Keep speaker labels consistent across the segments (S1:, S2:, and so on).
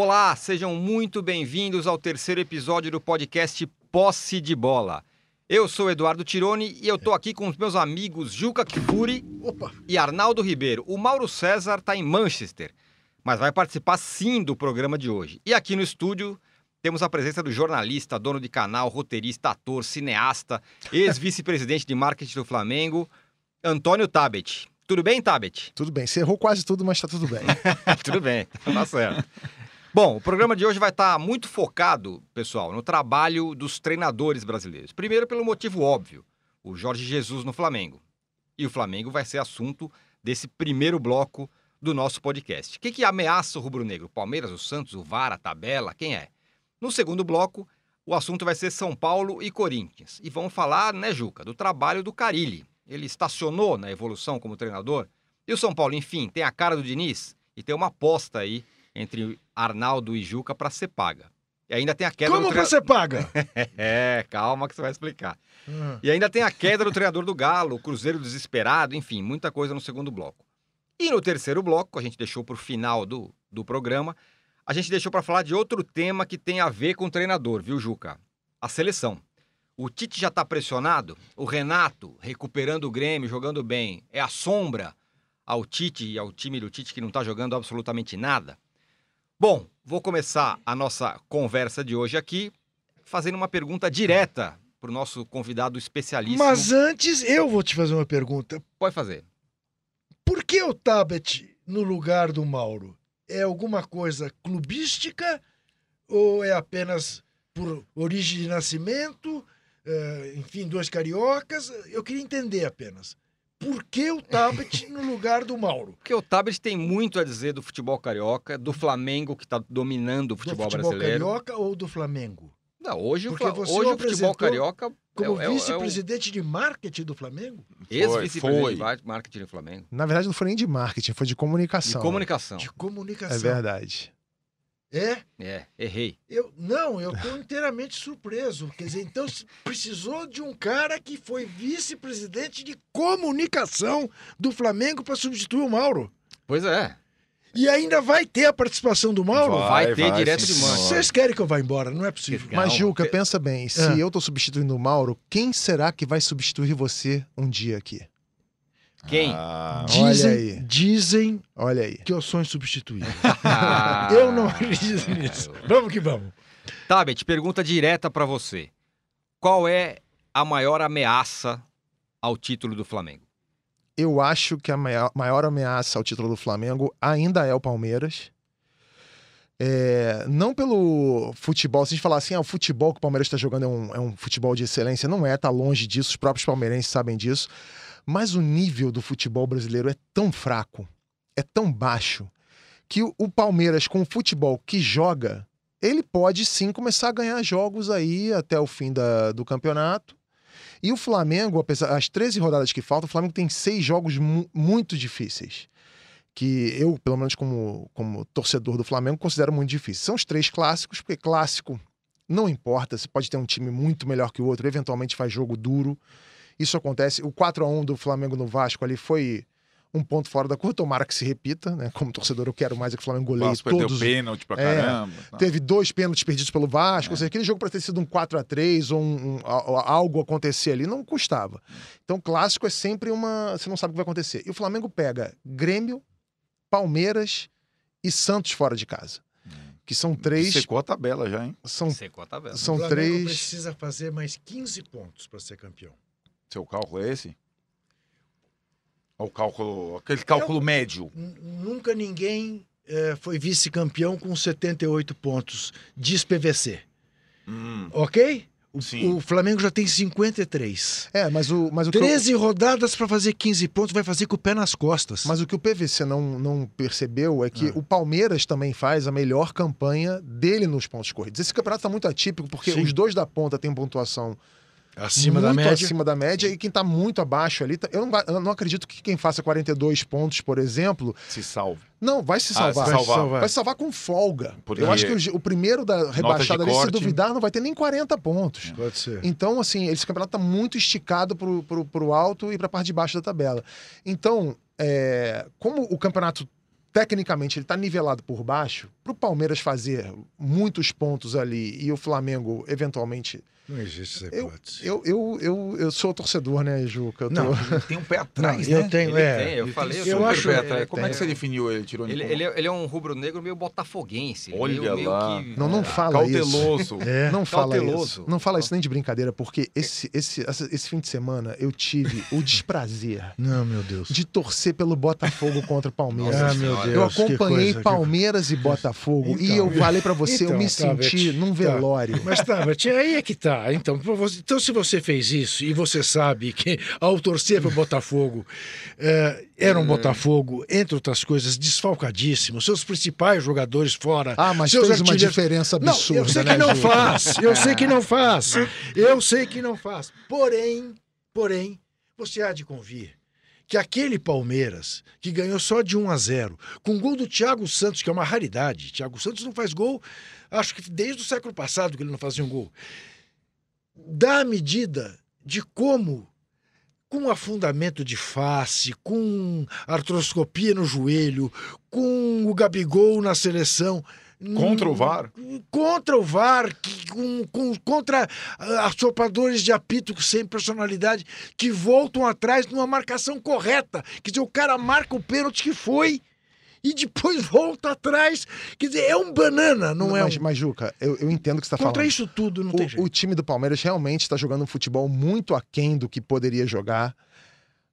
S1: Olá, sejam muito bem-vindos ao terceiro episódio do podcast Posse de Bola. Eu sou Eduardo Tironi e eu tô aqui com os meus amigos Juca Kifuri
S2: Opa!
S1: e Arnaldo Ribeiro. O Mauro César está em Manchester, mas vai participar sim do programa de hoje. E aqui no estúdio temos a presença do jornalista, dono de canal, roteirista, ator, cineasta, ex-vice-presidente de marketing do Flamengo, Antônio Tabet. Tudo bem, Tabet?
S2: Tudo bem, você errou quase tudo, mas tá tudo bem.
S1: Tudo bem, tá certo. Bom, o programa de hoje vai estar muito focado, pessoal, no trabalho dos treinadores brasileiros. Primeiro, pelo motivo óbvio, o Jorge Jesus no Flamengo. E o Flamengo vai ser assunto desse primeiro bloco do nosso podcast. O que, que ameaça o rubro-negro? Palmeiras, o Santos, o VAR, a tabela? Quem é? No segundo bloco, o assunto vai ser São Paulo e Corinthians. E vamos falar, né, Juca, do trabalho do Carilli. Ele estacionou na evolução como treinador. E o São Paulo, enfim, tem a cara do Diniz e tem uma aposta aí entre Arnaldo e Juca para ser paga. E ainda tem a queda
S2: Como
S1: do treina-
S2: você paga?
S1: É, calma que você vai explicar.
S2: Hum.
S1: E ainda tem a queda do treinador do Galo, o Cruzeiro desesperado, enfim, muita coisa no segundo bloco. E no terceiro bloco, a gente deixou para o final do, do programa, a gente deixou para falar de outro tema que tem a ver com o treinador, viu, Juca? A seleção. O Tite já está pressionado, o Renato recuperando o Grêmio, jogando bem, é a sombra ao Tite e ao time do Tite que não está jogando absolutamente nada. Bom, vou começar a nossa conversa de hoje aqui fazendo uma pergunta direta para o nosso convidado especialíssimo.
S3: Mas antes, eu vou te fazer uma pergunta.
S1: Pode fazer.
S3: Por que o Tabet no lugar do Mauro? É alguma coisa clubística ou é apenas por origem de nascimento? eh, enfim, dois cariocas? Eu queria entender apenas. Por que o Tabet no lugar do Mauro?
S1: Porque o Tabet tem muito a dizer do futebol carioca, do Flamengo que está dominando o futebol,
S3: do futebol
S1: brasileiro.
S3: carioca ou do Flamengo?
S1: Não, hoje o,
S3: Porque você
S1: hoje
S3: o
S1: o futebol carioca
S3: Como
S1: é, é o- é o
S3: vice-presidente de marketing do Flamengo?
S1: ex-vice-presidente
S4: Foi,
S1: de marketing do Flamengo.
S2: Na verdade, não foi nem de marketing, foi de
S1: De
S2: comunicação.
S1: comunicação.
S3: De comunicação.
S2: É verdade.
S3: É?
S1: É, errei.
S3: Eu, não, eu estou inteiramente surpreso. Quer dizer, então precisou de um cara que foi vice-presidente de comunicação do Flamengo para substituir o Mauro.
S1: Pois é.
S3: E ainda vai ter a participação do Mauro?
S1: Vai ter direto
S4: sim,
S1: de
S4: senhor.
S3: Vocês querem que eu vá embora? Não é possível.
S2: Mas, Juca,
S1: pe-
S2: pensa bem, se
S3: Ah.
S2: eu tô substituindo o Mauro, quem será que vai substituir você um dia aqui?
S1: Quem?
S4: Ah,
S2: Olha
S3: Dizem,
S2: aí.
S3: dizem
S2: Olha aí.
S3: que eu sou insubstituível.
S1: Ah.
S3: eu não acredito nisso. Vamos que vamos.
S1: Tabet, pergunta direta para você. Qual é a maior ameaça ao título do Flamengo?
S2: Eu acho que a maior, maior ameaça ao título do Flamengo ainda é o Palmeiras. É, não pelo futebol, se a gente falar assim, ah, o futebol que o Palmeiras está jogando é um, é um futebol de excelência, não é, tá longe disso, os próprios palmeirenses sabem disso. Mas o nível do futebol brasileiro é tão fraco, é tão baixo, que o, Palmeiras, com o futebol que joga, ele pode sim começar a ganhar jogos aí até o fim da- do campeonato. E o Flamengo, apesar das 13 rodadas que faltam, o Flamengo tem seis jogos mu- muito difíceis. Que eu, pelo menos como, como torcedor do Flamengo, considero muito difíceis. São os três clássicos, porque clássico não importa, você pode ter um time muito melhor que o outro, eventualmente faz jogo duro. Isso acontece. O 4 a 1 do Flamengo no Vasco ali foi um ponto fora da curva. Tomara que se repita, né? Como torcedor, eu quero mais é que o Flamengo
S4: o
S2: goleie
S4: Vasco perdeu
S2: todos.
S4: pênalti pra
S2: É,
S4: caramba. Tá.
S2: Teve dois pênaltis perdidos pelo Vasco.
S4: É.
S2: Ou seja, aquele jogo para ter sido um 4 a 3 ou um- um- algo acontecer ali, não custava. Então, clássico é sempre uma. Você não sabe o que vai acontecer. E o Flamengo pega Grêmio, Palmeiras e Santos fora de casa. Que são três.
S4: Secou a tabela já, hein?
S2: São,
S1: Secou a tabela.
S2: são
S3: o Flamengo
S2: três.
S3: precisa fazer mais 15 pontos para ser campeão.
S4: Seu cálculo é esse? Ou o cálculo, aquele cálculo médio?
S3: N- Nunca ninguém eh, foi vice-campeão com 78 pontos. Diz PVC.
S4: Hum,
S3: Ok? O,
S4: Sim.
S3: o Flamengo já tem 53.
S2: É, mas o, mas o que eu-
S3: 13 rodadas para fazer 15 pontos vai fazer com o pé nas costas.
S2: Mas o que o PVC não, não percebeu é que
S3: Ah.
S2: o Palmeiras também faz a melhor campanha dele nos pontos corridos. Esse campeonato está muito atípico, porque
S3: Sim.
S2: os dois da ponta têm pontuação
S3: acima
S2: muito
S3: da média.
S2: acima da média e quem tá muito abaixo ali, tá- eu não, eu não acredito que quem faça 42 pontos, por exemplo,
S4: se salve.
S2: não vai se
S4: Ah,
S2: salvar.
S4: se
S3: Vai se
S4: salvar.
S3: salvar.
S2: Vai se salvar com folga.
S4: Porque
S2: eu acho que o, o primeiro da rebaixada ali, se
S4: corte.
S2: duvidar, não vai ter nem 40 pontos.
S3: Pode ser.
S2: Então, assim, esse campeonato tá muito esticado pro, pro, pro alto e pra parte de baixo da tabela. Então, é, como o campeonato tecnicamente ele tá nivelado por baixo, pro Palmeiras fazer muitos pontos ali e o Flamengo eventualmente.
S3: Não existe essa
S2: Eu,
S3: hipótese.
S2: eu, eu, eu, eu sou torcedor, né, Juca? Eu tô-
S3: Não,
S4: tem um pé atrás,
S3: Não,
S4: né?
S3: eu tenho,
S1: Ele
S3: é.
S1: tem, eu
S4: Ele
S1: falei,
S4: tem
S1: eu
S3: eu
S1: sou
S3: acho-
S4: pé
S1: ele-
S4: atrás. Como é que
S2: tem.
S4: você definiu ele, tirou
S1: Ele, ele, é, ele é um rubro-negro meio botafoguense. ele
S4: Olha
S1: meio, meio
S4: lá.
S1: que-
S2: Não, não fala isso.
S4: Cauteloso.
S3: É.
S2: Não fala
S1: Cauteloso.
S2: isso. Não fala isso nem de brincadeira, porque esse, esse, esse fim de semana eu tive o desprazer
S3: Não, meu Deus.
S2: de torcer pelo Botafogo contra o Palmeiras.
S3: Ah, meu. Deus.
S2: eu
S3: que
S2: acompanhei
S3: coisa, que-
S2: Palmeiras e Botafogo e
S3: Então,
S2: eu falei pra você, eu
S3: então,
S2: me
S3: tá,
S2: senti
S3: Beth,
S2: num
S3: tá.
S2: velório.
S3: Mas tá, aí é que tá. Então, você- então, se você fez isso e você sabe que ao torcer pro Botafogo eh, era um Botafogo, entre outras coisas, desfalcadíssimo, seus principais jogadores fora.
S2: Ah, mas
S3: seus
S2: fez uma
S3: artilheiros-
S2: diferença
S3: Não,
S2: absurda,
S3: eu sei
S2: né,
S3: que não
S2: Juca?
S3: faz. Eu sei que não faz. Eu sei que não faz. Porém, porém, você há de convir que aquele Palmeiras, que ganhou só de 1 a 0, com gol do Thiago Santos, que é uma raridade. Thiago Santos não faz gol, acho que desde o século passado que ele não fazia um gol. Dá a medida de como com afundamento de face, com artroscopia no joelho, com o Gabigol na seleção.
S4: Contra o VAR?
S3: Contra o VAR, que- com, com- contra ah, assopradores de apito sem personalidade, que voltam atrás numa marcação correta. Quer dizer, o cara marca o pênalti que foi e depois volta atrás. Quer dizer, é um banana, não é
S2: mas,
S3: um...
S2: mas, Juca, eu, eu entendo o que você tá
S3: Contra
S2: falando.
S3: isso tudo, não tem
S2: O,
S3: jeito.
S2: o time do Palmeiras realmente está jogando um futebol muito aquém do que poderia jogar.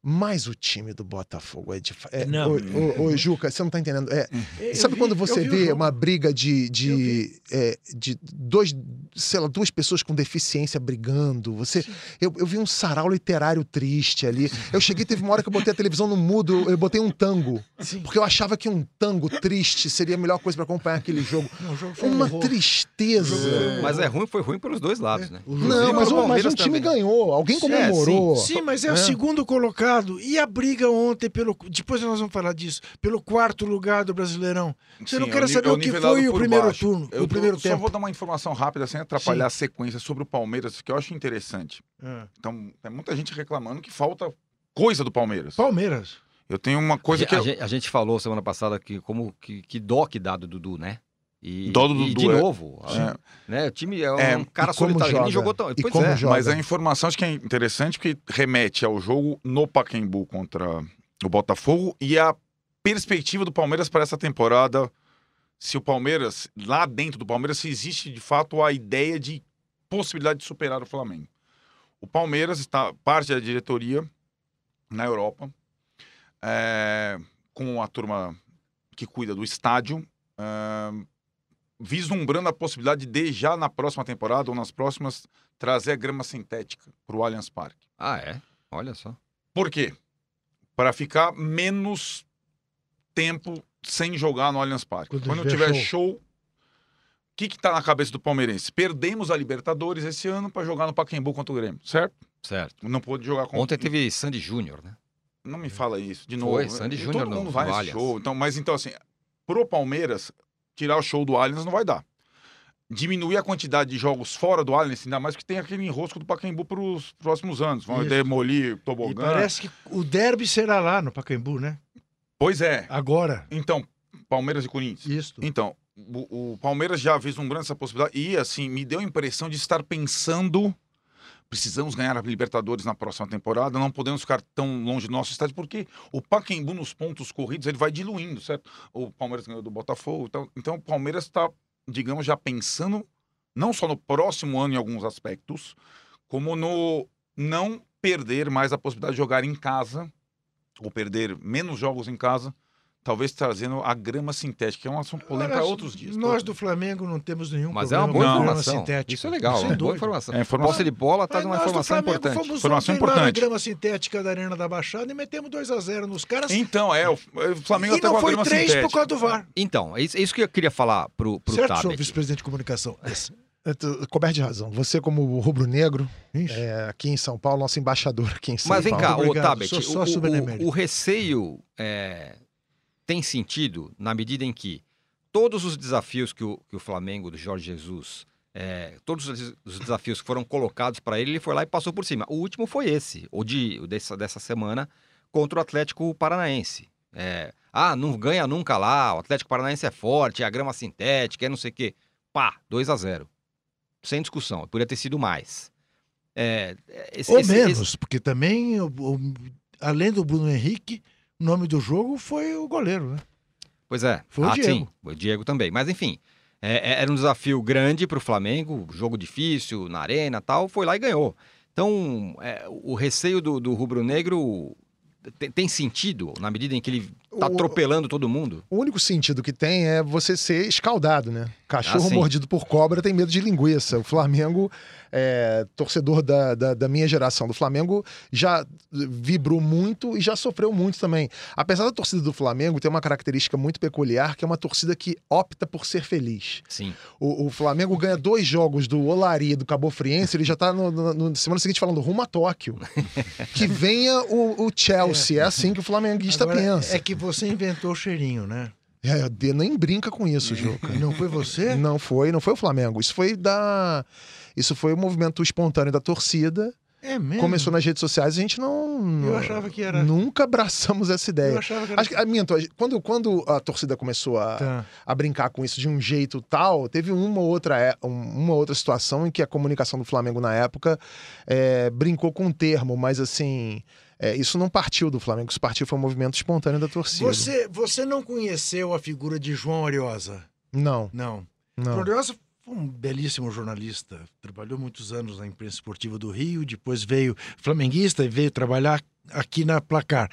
S2: Mas o time do Botafogo é de. É,
S3: Não.
S2: Ô, Juca, você não tá entendendo. É,
S3: Eu
S2: sabe
S3: vi-
S2: quando você
S3: vi
S2: vê
S3: jogo.
S2: uma briga de, de, é, de dois, sei lá, duas pessoas com deficiência brigando? Você, eu, eu vi um sarau literário triste ali. Eu cheguei, teve uma hora que eu botei a televisão no mudo, eu botei um tango.
S3: Sim.
S2: Porque eu achava que um tango triste seria a melhor coisa para acompanhar aquele jogo.
S3: Não, o jogo foi um
S2: Uma
S3: horror.
S2: tristeza.
S1: Mas é ruim, foi ruim pelos dois lados, né?
S3: O jogo-
S2: Não, mas, mas
S1: Palmeiras
S2: um time
S1: também.
S2: ganhou. Alguém
S1: É,
S2: comemorou.
S3: Sim, mas é,
S2: É.
S3: o segundo colocado. E a briga ontem pelo. Depois nós vamos falar disso. Pelo quarto lugar do Brasileirão. Você não
S4: Sim,
S3: quer
S4: é ni-
S3: saber
S4: é
S3: o que foi o primeiro
S4: baixo.
S3: turno,
S4: Eu
S3: o
S4: tô-
S3: primeiro
S4: só
S3: tempo.
S4: vou dar uma informação rápida sem atrapalhar a sequência sobre o Palmeiras, que eu acho interessante.
S3: Ah.
S4: Então, tem muita gente reclamando que falta coisa do Palmeiras.
S3: Palmeiras.
S4: Eu tenho uma coisa
S1: a,
S4: que.
S1: a
S4: eu-
S1: gente, a gente falou semana passada que como que, que dó que dá do Dudu, né? E,
S4: do
S1: e de novo,
S4: É.
S1: né? O time é um
S4: É,
S1: cara
S2: como
S1: solitário, ele jogou tão.
S2: E
S1: pois
S2: como
S1: é.
S2: joga?
S4: Mas a informação acho que é interessante porque remete ao jogo no Pacaembu contra o Botafogo e a perspectiva do Palmeiras para essa temporada. Se o Palmeiras, lá dentro do Palmeiras, se existe de fato a ideia de possibilidade de superar o Flamengo. O Palmeiras está, parte da diretoria na Europa, é, com a turma que cuida do estádio, é, vislumbrando a possibilidade de, já na próxima temporada ou nas próximas, trazer a grama sintética para o Allianz Parque.
S1: Ah, é? Olha só.
S4: Por quê? Para ficar menos tempo sem jogar no Allianz Parque.
S3: Quando
S4: Quando,
S3: tiver
S4: show, o que que tá na cabeça do palmeirense? Perdemos a Libertadores esse ano para jogar no Pacaembu contra o Grêmio, certo?
S1: Certo.
S4: Não pôde jogar com
S1: Ontem teve Sandy Júnior, né?
S4: Não me fala isso, de
S1: Foi,
S4: novo.
S1: Sandy
S4: E
S1: Júnior
S4: Todo mundo vai
S1: no
S4: nesse show. Então, mas então, assim, pro Palmeiras, tirar o show do Allianz não vai dar. Diminuir a quantidade de jogos fora do Allianz, ainda mais que tem aquele enrosco do Pacaembu para os próximos anos. Vão
S3: Isso.
S4: demolir
S3: E
S4: tobogã.
S3: parece que o derby será lá no Pacaembu, né?
S4: Pois é.
S3: Agora.
S4: Então, Palmeiras e Corinthians.
S3: Isso.
S4: Então, o, o Palmeiras já vislumbrando essa possibilidade e, assim, me deu a impressão de estar pensando precisamos ganhar a Libertadores na próxima temporada, não podemos ficar tão longe do nosso estádio, porque o Pacaembu nos pontos corridos, ele vai diluindo, certo? O Palmeiras ganhou do Botafogo, então, então o Palmeiras está, digamos, já pensando não só no próximo ano em alguns aspectos, como no não perder mais a possibilidade de jogar em casa, ou perder menos jogos em casa, talvez trazendo a grama sintética, que é um assunto polêmico para outros dias.
S3: Nós do Flamengo não temos nenhum
S1: Mas é uma
S3: problema
S1: boa
S3: com grama
S1: informação.
S3: sintética.
S1: Isso é legal,
S3: Sem
S1: é boa informação.
S4: É, informação.
S1: Posse de bola traz
S3: Mas
S1: uma informação importante.
S3: Fomos
S4: Informação importante.
S3: grama sintética da Arena da Baixada e metemos 2 a 0 nos caras.
S4: Então, é, o o Flamengo
S3: e
S4: até
S3: não
S4: com a
S3: foi
S4: grama
S3: 3
S4: sintética.
S3: por causa do VAR.
S1: Então, é isso, é isso que eu queria falar pro, pro
S3: certo, senhor
S1: Tabet.
S3: vice-presidente de comunicação?
S2: Tô Coberto de razão. Você, como rubro-negro, é, aqui em São Paulo, nosso embaixador aqui em São
S1: Mas vem
S2: Paulo.
S1: cá, ô
S3: Obrigado,
S1: Tabet,
S3: sou
S1: o,
S3: sócio
S1: o-
S3: benemérito.
S1: o receio é, tem sentido na medida em que todos os desafios que o, que o Flamengo, do Jorge Jesus, é, todos os os desafios que foram colocados para ele, ele foi lá e passou por cima. O último foi esse, o de o dessa, dessa semana, contra o Atlético Paranaense. É, ah, não ganha nunca lá, o Atlético Paranaense é forte, é a grama sintética, é não sei o quê. Pá, 2 a 0 Sem discussão, poderia ter sido mais. É, esse,
S3: Ou
S1: esse-
S3: menos,
S1: esse-
S3: porque também, além do Bruno Henrique, nome do jogo foi o goleiro, né?
S1: Pois é.
S3: Foi o
S1: ah,
S3: Diego.
S1: sim, o Diego também. Mas enfim, é- é- era um desafio grande para o Flamengo, jogo difícil, na arena tal, foi lá e ganhou. Então, é, o receio do, do rubro-negro tem, tem sentido na medida em que ele tá
S2: O-
S1: atropelando todo mundo?
S2: O único sentido que tem é você ser escaldado, né? Cachorro
S1: Ah,
S2: mordido por cobra tem medo de linguiça. O Flamengo, é, torcedor da, da, da minha geração do Flamengo, já vibrou muito e já sofreu muito também. Apesar da torcida do Flamengo ter uma característica muito peculiar, que é uma torcida que opta por ser feliz.
S1: Sim.
S2: O, o Flamengo ganha dois jogos do Olari e do Cabo Friense, ele já tá no, no- no semana seguinte falando rumo a Tóquio. que venha o, o Chelsea. É. assim que o flamenguista
S3: Agora,
S2: pensa.
S3: É que você inventou o cheirinho, né?
S2: É, nem brinca com isso, Juca.
S3: Não foi você?
S2: Não foi, não foi o Flamengo. Isso foi da. Isso foi o movimento espontâneo da torcida.
S3: É mesmo?
S2: Começou nas redes sociais, a gente não.
S3: Eu achava que era.
S2: Nunca abraçamos essa
S3: Eu
S2: ideia.
S3: achava que era.
S2: Acho que, minto, gente- quando, quando a torcida começou a,
S3: Tá.
S2: a brincar com isso de um jeito tal, teve uma outra, é- um- uma outra situação em que a comunicação do Flamengo na época é, brincou com um termo, mas assim, é, isso não partiu do Flamengo, isso partiu foi um movimento espontâneo da torcida.
S3: Você, você não conheceu a figura de João Ariosa?
S2: Não,
S3: Não.
S2: não.
S3: Foi um belíssimo jornalista. Trabalhou muitos anos na imprensa esportiva do Rio, depois veio flamenguista e veio trabalhar aqui na Placar.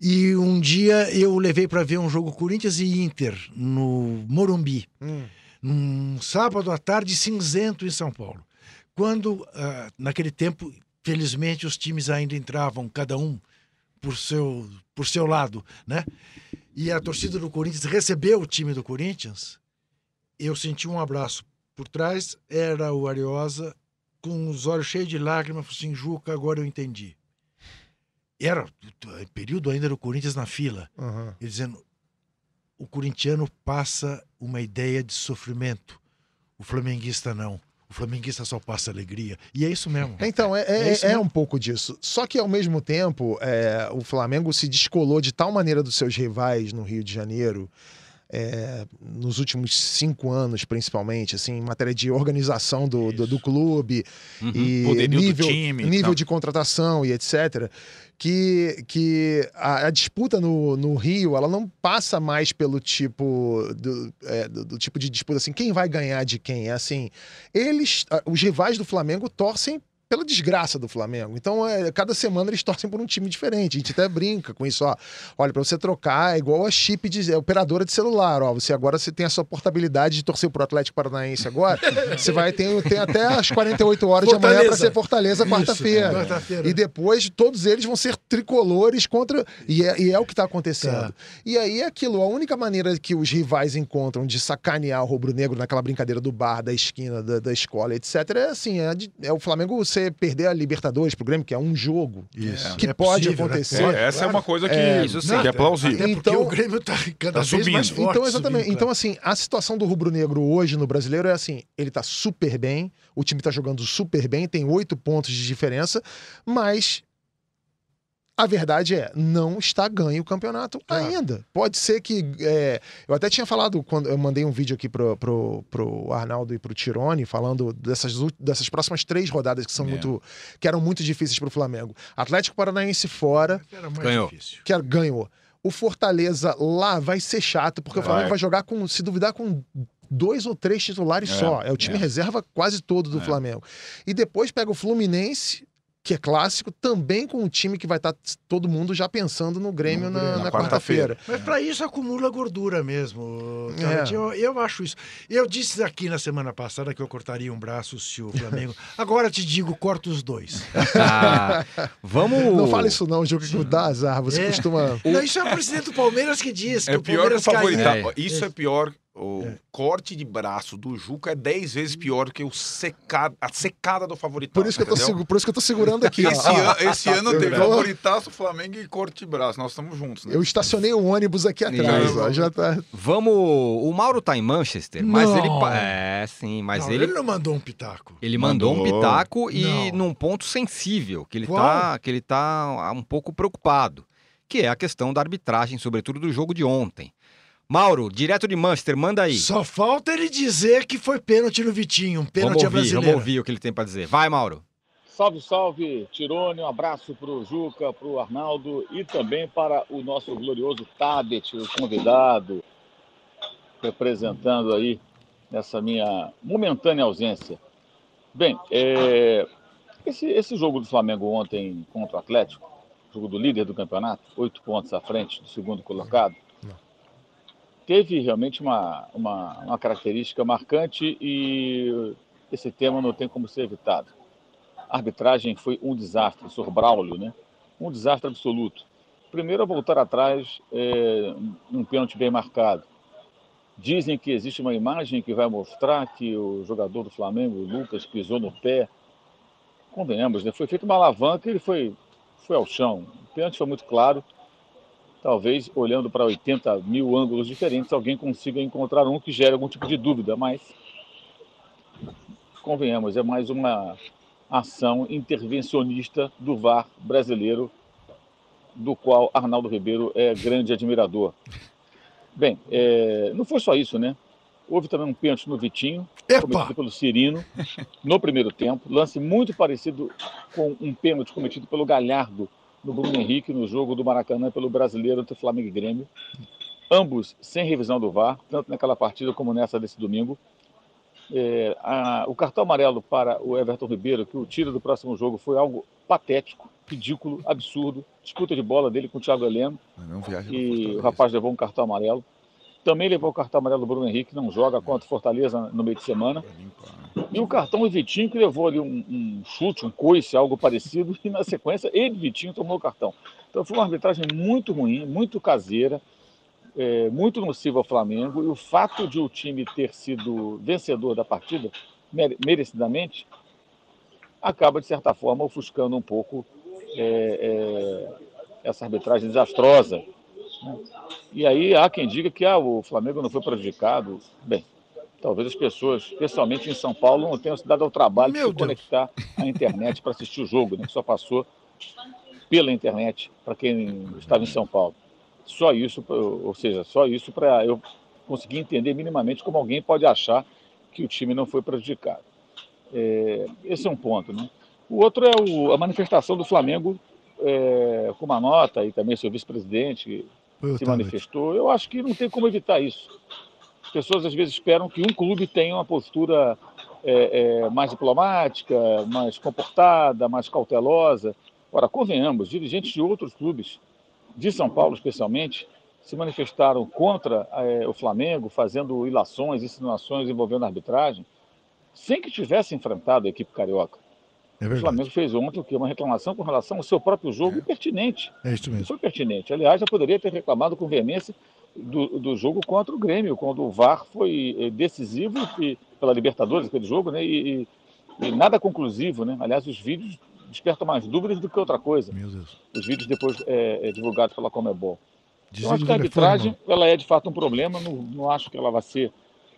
S3: E um dia eu o levei para ver um jogo Corinthians e Inter no Morumbi.
S2: Hum.
S3: num sábado à tarde cinzento em São Paulo. Quando, ah, naquele tempo, felizmente, os times ainda entravam, cada um por seu, por seu lado, né? E a torcida do Corinthians recebeu o time do Corinthians, eu senti um abraço. Por trás era o Ariosa, com os olhos cheios de lágrimas, falou assim, Juca, agora eu entendi. Era o período ainda do Corinthians na fila.
S2: Aham.
S3: Ele dizendo: o corintiano passa uma ideia de sofrimento, o flamenguista não. O flamenguista só passa alegria. E é isso mesmo.
S2: Então, é, é,
S3: É
S2: é um pouco disso. Só que, ao mesmo tempo, é, o Flamengo se descolou de tal maneira dos seus rivais no Rio de Janeiro, é, nos últimos cinco anos, principalmente, assim, em matéria de organização do, do, do clube
S1: Uhum.
S2: e
S4: Poderio do
S2: nível,
S4: time,
S2: nível de contratação e etc., que, que a, a disputa no, no Rio ela não passa mais pelo tipo do, é, do, do tipo de disputa assim, quem vai ganhar de quem? É assim, eles, os rivais do Flamengo torcem pela desgraça do Flamengo. Então, é, cada semana eles torcem por um time diferente. A gente até brinca com isso, ó. Olha, para você trocar é igual a chip de é, operadora de celular, ó. Você agora você tem a sua portabilidade de torcer pro Atlético Paranaense agora. você vai ter, tem até as 48 horas de amanhã para
S3: Fortaleza.
S2: ser Fortaleza quarta-feira.
S3: quarta-feira.
S2: E depois todos eles vão ser tricolores contra. E é, e é o que está acontecendo.
S3: Tá.
S2: E aí é aquilo, a única maneira que os rivais encontram de sacanear o rubro-negro naquela brincadeira do bar, da esquina, da, da escola, etc., é assim: é, é o Flamengo você perder a Libertadores pro Grêmio, que é um jogo.
S3: Isso.
S2: Que
S3: É
S2: pode
S3: possível, né?
S2: acontecer.
S4: É, essa é uma coisa que,
S2: É,
S1: isso sim.
S4: que é plausível.
S2: Então-
S3: o Grêmio está cada
S4: Tá
S3: vez mais
S4: subindo.
S3: forte.
S2: Então, exatamente.
S3: subindo,
S2: Então, assim, a situação do rubro-negro hoje no brasileiro é assim: ele tá super bem, o time tá jogando super bem, tem oito pontos de diferença, mas. A verdade é, não está ganho o campeonato
S3: Claro.
S2: ainda. Pode ser que. é, eu até tinha falado, quando eu mandei um vídeo aqui pro, pro, pro Arnaldo e pro Tirone, falando dessas, dessas próximas três rodadas que são
S4: É.
S2: muito. que eram muito difíceis pro Flamengo. Atlético Paranaense fora,
S3: Era mais
S1: Ganhou.
S3: difícil.
S2: que ganhou. O Fortaleza lá vai ser chato, porque o
S4: Vai.
S2: Flamengo vai jogar com, se duvidar, com dois ou três titulares
S4: É,
S2: só. É o time
S4: é.
S2: reserva quase todo do
S4: É.
S2: Flamengo. E depois pega o Fluminense, que é clássico, também com um time que vai estar todo mundo já pensando no Grêmio
S3: No
S2: na,
S3: Grêmio.
S2: na
S4: Na
S2: quarta-feira.
S3: Mas para isso acumula gordura mesmo.
S2: É.
S3: Eu, eu acho isso. Eu disse aqui na semana passada que eu cortaria um braço se o Flamengo. Agora te digo, corta os dois.
S1: Ah, vamos.
S2: Não fala isso não, Gil, que dá azar. Você
S3: É.
S2: costuma...
S3: Não, isso é o presidente do Palmeiras que diz.
S4: É
S3: o
S4: pior que o
S3: Palmeiras caiu.
S4: favoritar.
S1: É.
S4: Isso é pior. O corte de braço do Juca é 10 vezes pior que o secado, a secada do favoritaço.
S2: Por isso, que eu tô, por isso que eu tô segurando aqui.
S4: Esse, an- esse ano
S2: Eu
S4: teve
S2: tô-
S4: favoritaço, Flamengo e corte de braço. Nós estamos juntos, né?
S2: Eu estacionei o ônibus aqui atrás, ó. Já tá...
S1: Vamos. O Mauro tá em Manchester, mas
S3: Não.
S1: ele. pa- É, sim, mas
S3: Não,
S1: ele.
S3: ele não mandou um pitaco.
S1: Ele mandou, um
S4: Mandou.
S1: pitaco e
S3: Não.
S1: num ponto sensível, que ele
S3: Qual?
S1: tá, que ele tá um pouco preocupado, que é a questão da arbitragem, sobretudo do jogo de ontem. Mauro, direto de Manchester, manda aí.
S3: Só falta ele dizer que foi pênalti no Vitinho, um pênalti
S1: vamos ouvir, vamos ouvir o que ele tem para dizer. Vai, Mauro.
S5: Salve, salve, Tirone, um abraço para o Juca, para o Arnaldo e também para o nosso glorioso Tabet, o convidado, representando aí nessa minha momentânea ausência. Bem, é, esse, esse jogo do Flamengo ontem contra o Atlético, jogo do líder do campeonato, oito pontos à frente do segundo colocado, teve realmente uma, uma, uma característica marcante e esse tema não tem como ser evitado. A arbitragem foi um desastre, Sr. Braulio, né? Um desastre absoluto. Primeiro, a voltar atrás, é, um pênalti bem marcado. Dizem que existe uma imagem que vai mostrar que o jogador do Flamengo, o Lucas, pisou no pé. Convenhamos, né? Foi feita uma alavanca e ele foi, foi ao chão. O pênalti foi muito claro. Talvez, olhando para 80 mil ângulos diferentes, alguém consiga encontrar um que gere algum tipo de dúvida, mas convenhamos, é mais uma ação intervencionista do VAR brasileiro, do qual Arnaldo Ribeiro é grande admirador. Bem, é, não foi só isso, né? Houve também um pênalti no Vitinho,
S3: Epa!
S5: cometido pelo Cirino, no primeiro tempo. Lance muito parecido com um pênalti cometido pelo Galhardo no Bruno Henrique no jogo do Maracanã pelo brasileiro entre Flamengo e Grêmio. Ambos sem revisão do VAR, tanto naquela partida como nessa desse domingo. É, a- o cartão amarelo para o Everton Ribeiro, que o tira do próximo jogo, foi algo patético, ridículo, absurdo. Disputa de bola dele com o Thiago Heleno e o rapaz levou um cartão amarelo. Também levou o cartão amarelo do Bruno Henrique, não joga contra o Fortaleza no meio de semana.
S4: Limpar, né?
S5: E o cartão do Vitinho, que levou ali um, um chute, um coice, algo parecido, e na sequência ele, Vitinho, tomou o cartão. Então foi uma arbitragem muito ruim, muito caseira, é, muito nociva ao Flamengo. E o fato de o time ter sido vencedor da partida, mere- merecidamente, acaba, de certa forma, ofuscando um pouco é, é, essa arbitragem desastrosa. E aí há quem diga que ah, o Flamengo não foi prejudicado. Bem, talvez as pessoas, especialmente em São Paulo, não tenham se dado ao trabalho
S3: Meu
S5: de se conectar à internet para assistir o jogo, né, que só passou pela internet para quem estava em São Paulo. Só isso, ou seja, só isso para eu conseguir entender minimamente como alguém pode achar que o time não foi prejudicado. É, esse é um ponto. Né? O outro é o- a manifestação do Flamengo é, com uma nota, e também seu vice-presidente
S3: O
S5: se manifestou. Eu acho que não tem como evitar isso. As pessoas às vezes esperam que um clube tenha uma postura é, é, mais diplomática, mais comportada, mais cautelosa. Ora, convenhamos, dirigentes de outros clubes, de São Paulo especialmente, se manifestaram contra é, o Flamengo, fazendo ilações, insinuações envolvendo a arbitragem, sem que tivesse enfrentado a equipe carioca.
S3: É
S5: O. Flamengo fez ontem o quê? uma reclamação com relação ao seu próprio jogo impertinente.
S3: É isso mesmo.
S5: foi pertinente. Aliás, já poderia ter reclamado com veemência do, do jogo contra o Grêmio, quando o VAR foi eh, decisivo e, pela Libertadores, aquele jogo, né? E, e- e nada conclusivo, né? Aliás, os vídeos despertam mais dúvidas do que outra coisa.
S3: Meu Deus.
S5: Os vídeos depois eh, divulgados pela Comebol. Eu acho que a arbitragem ela é de fato um problema. Não, não acho que ela vai ser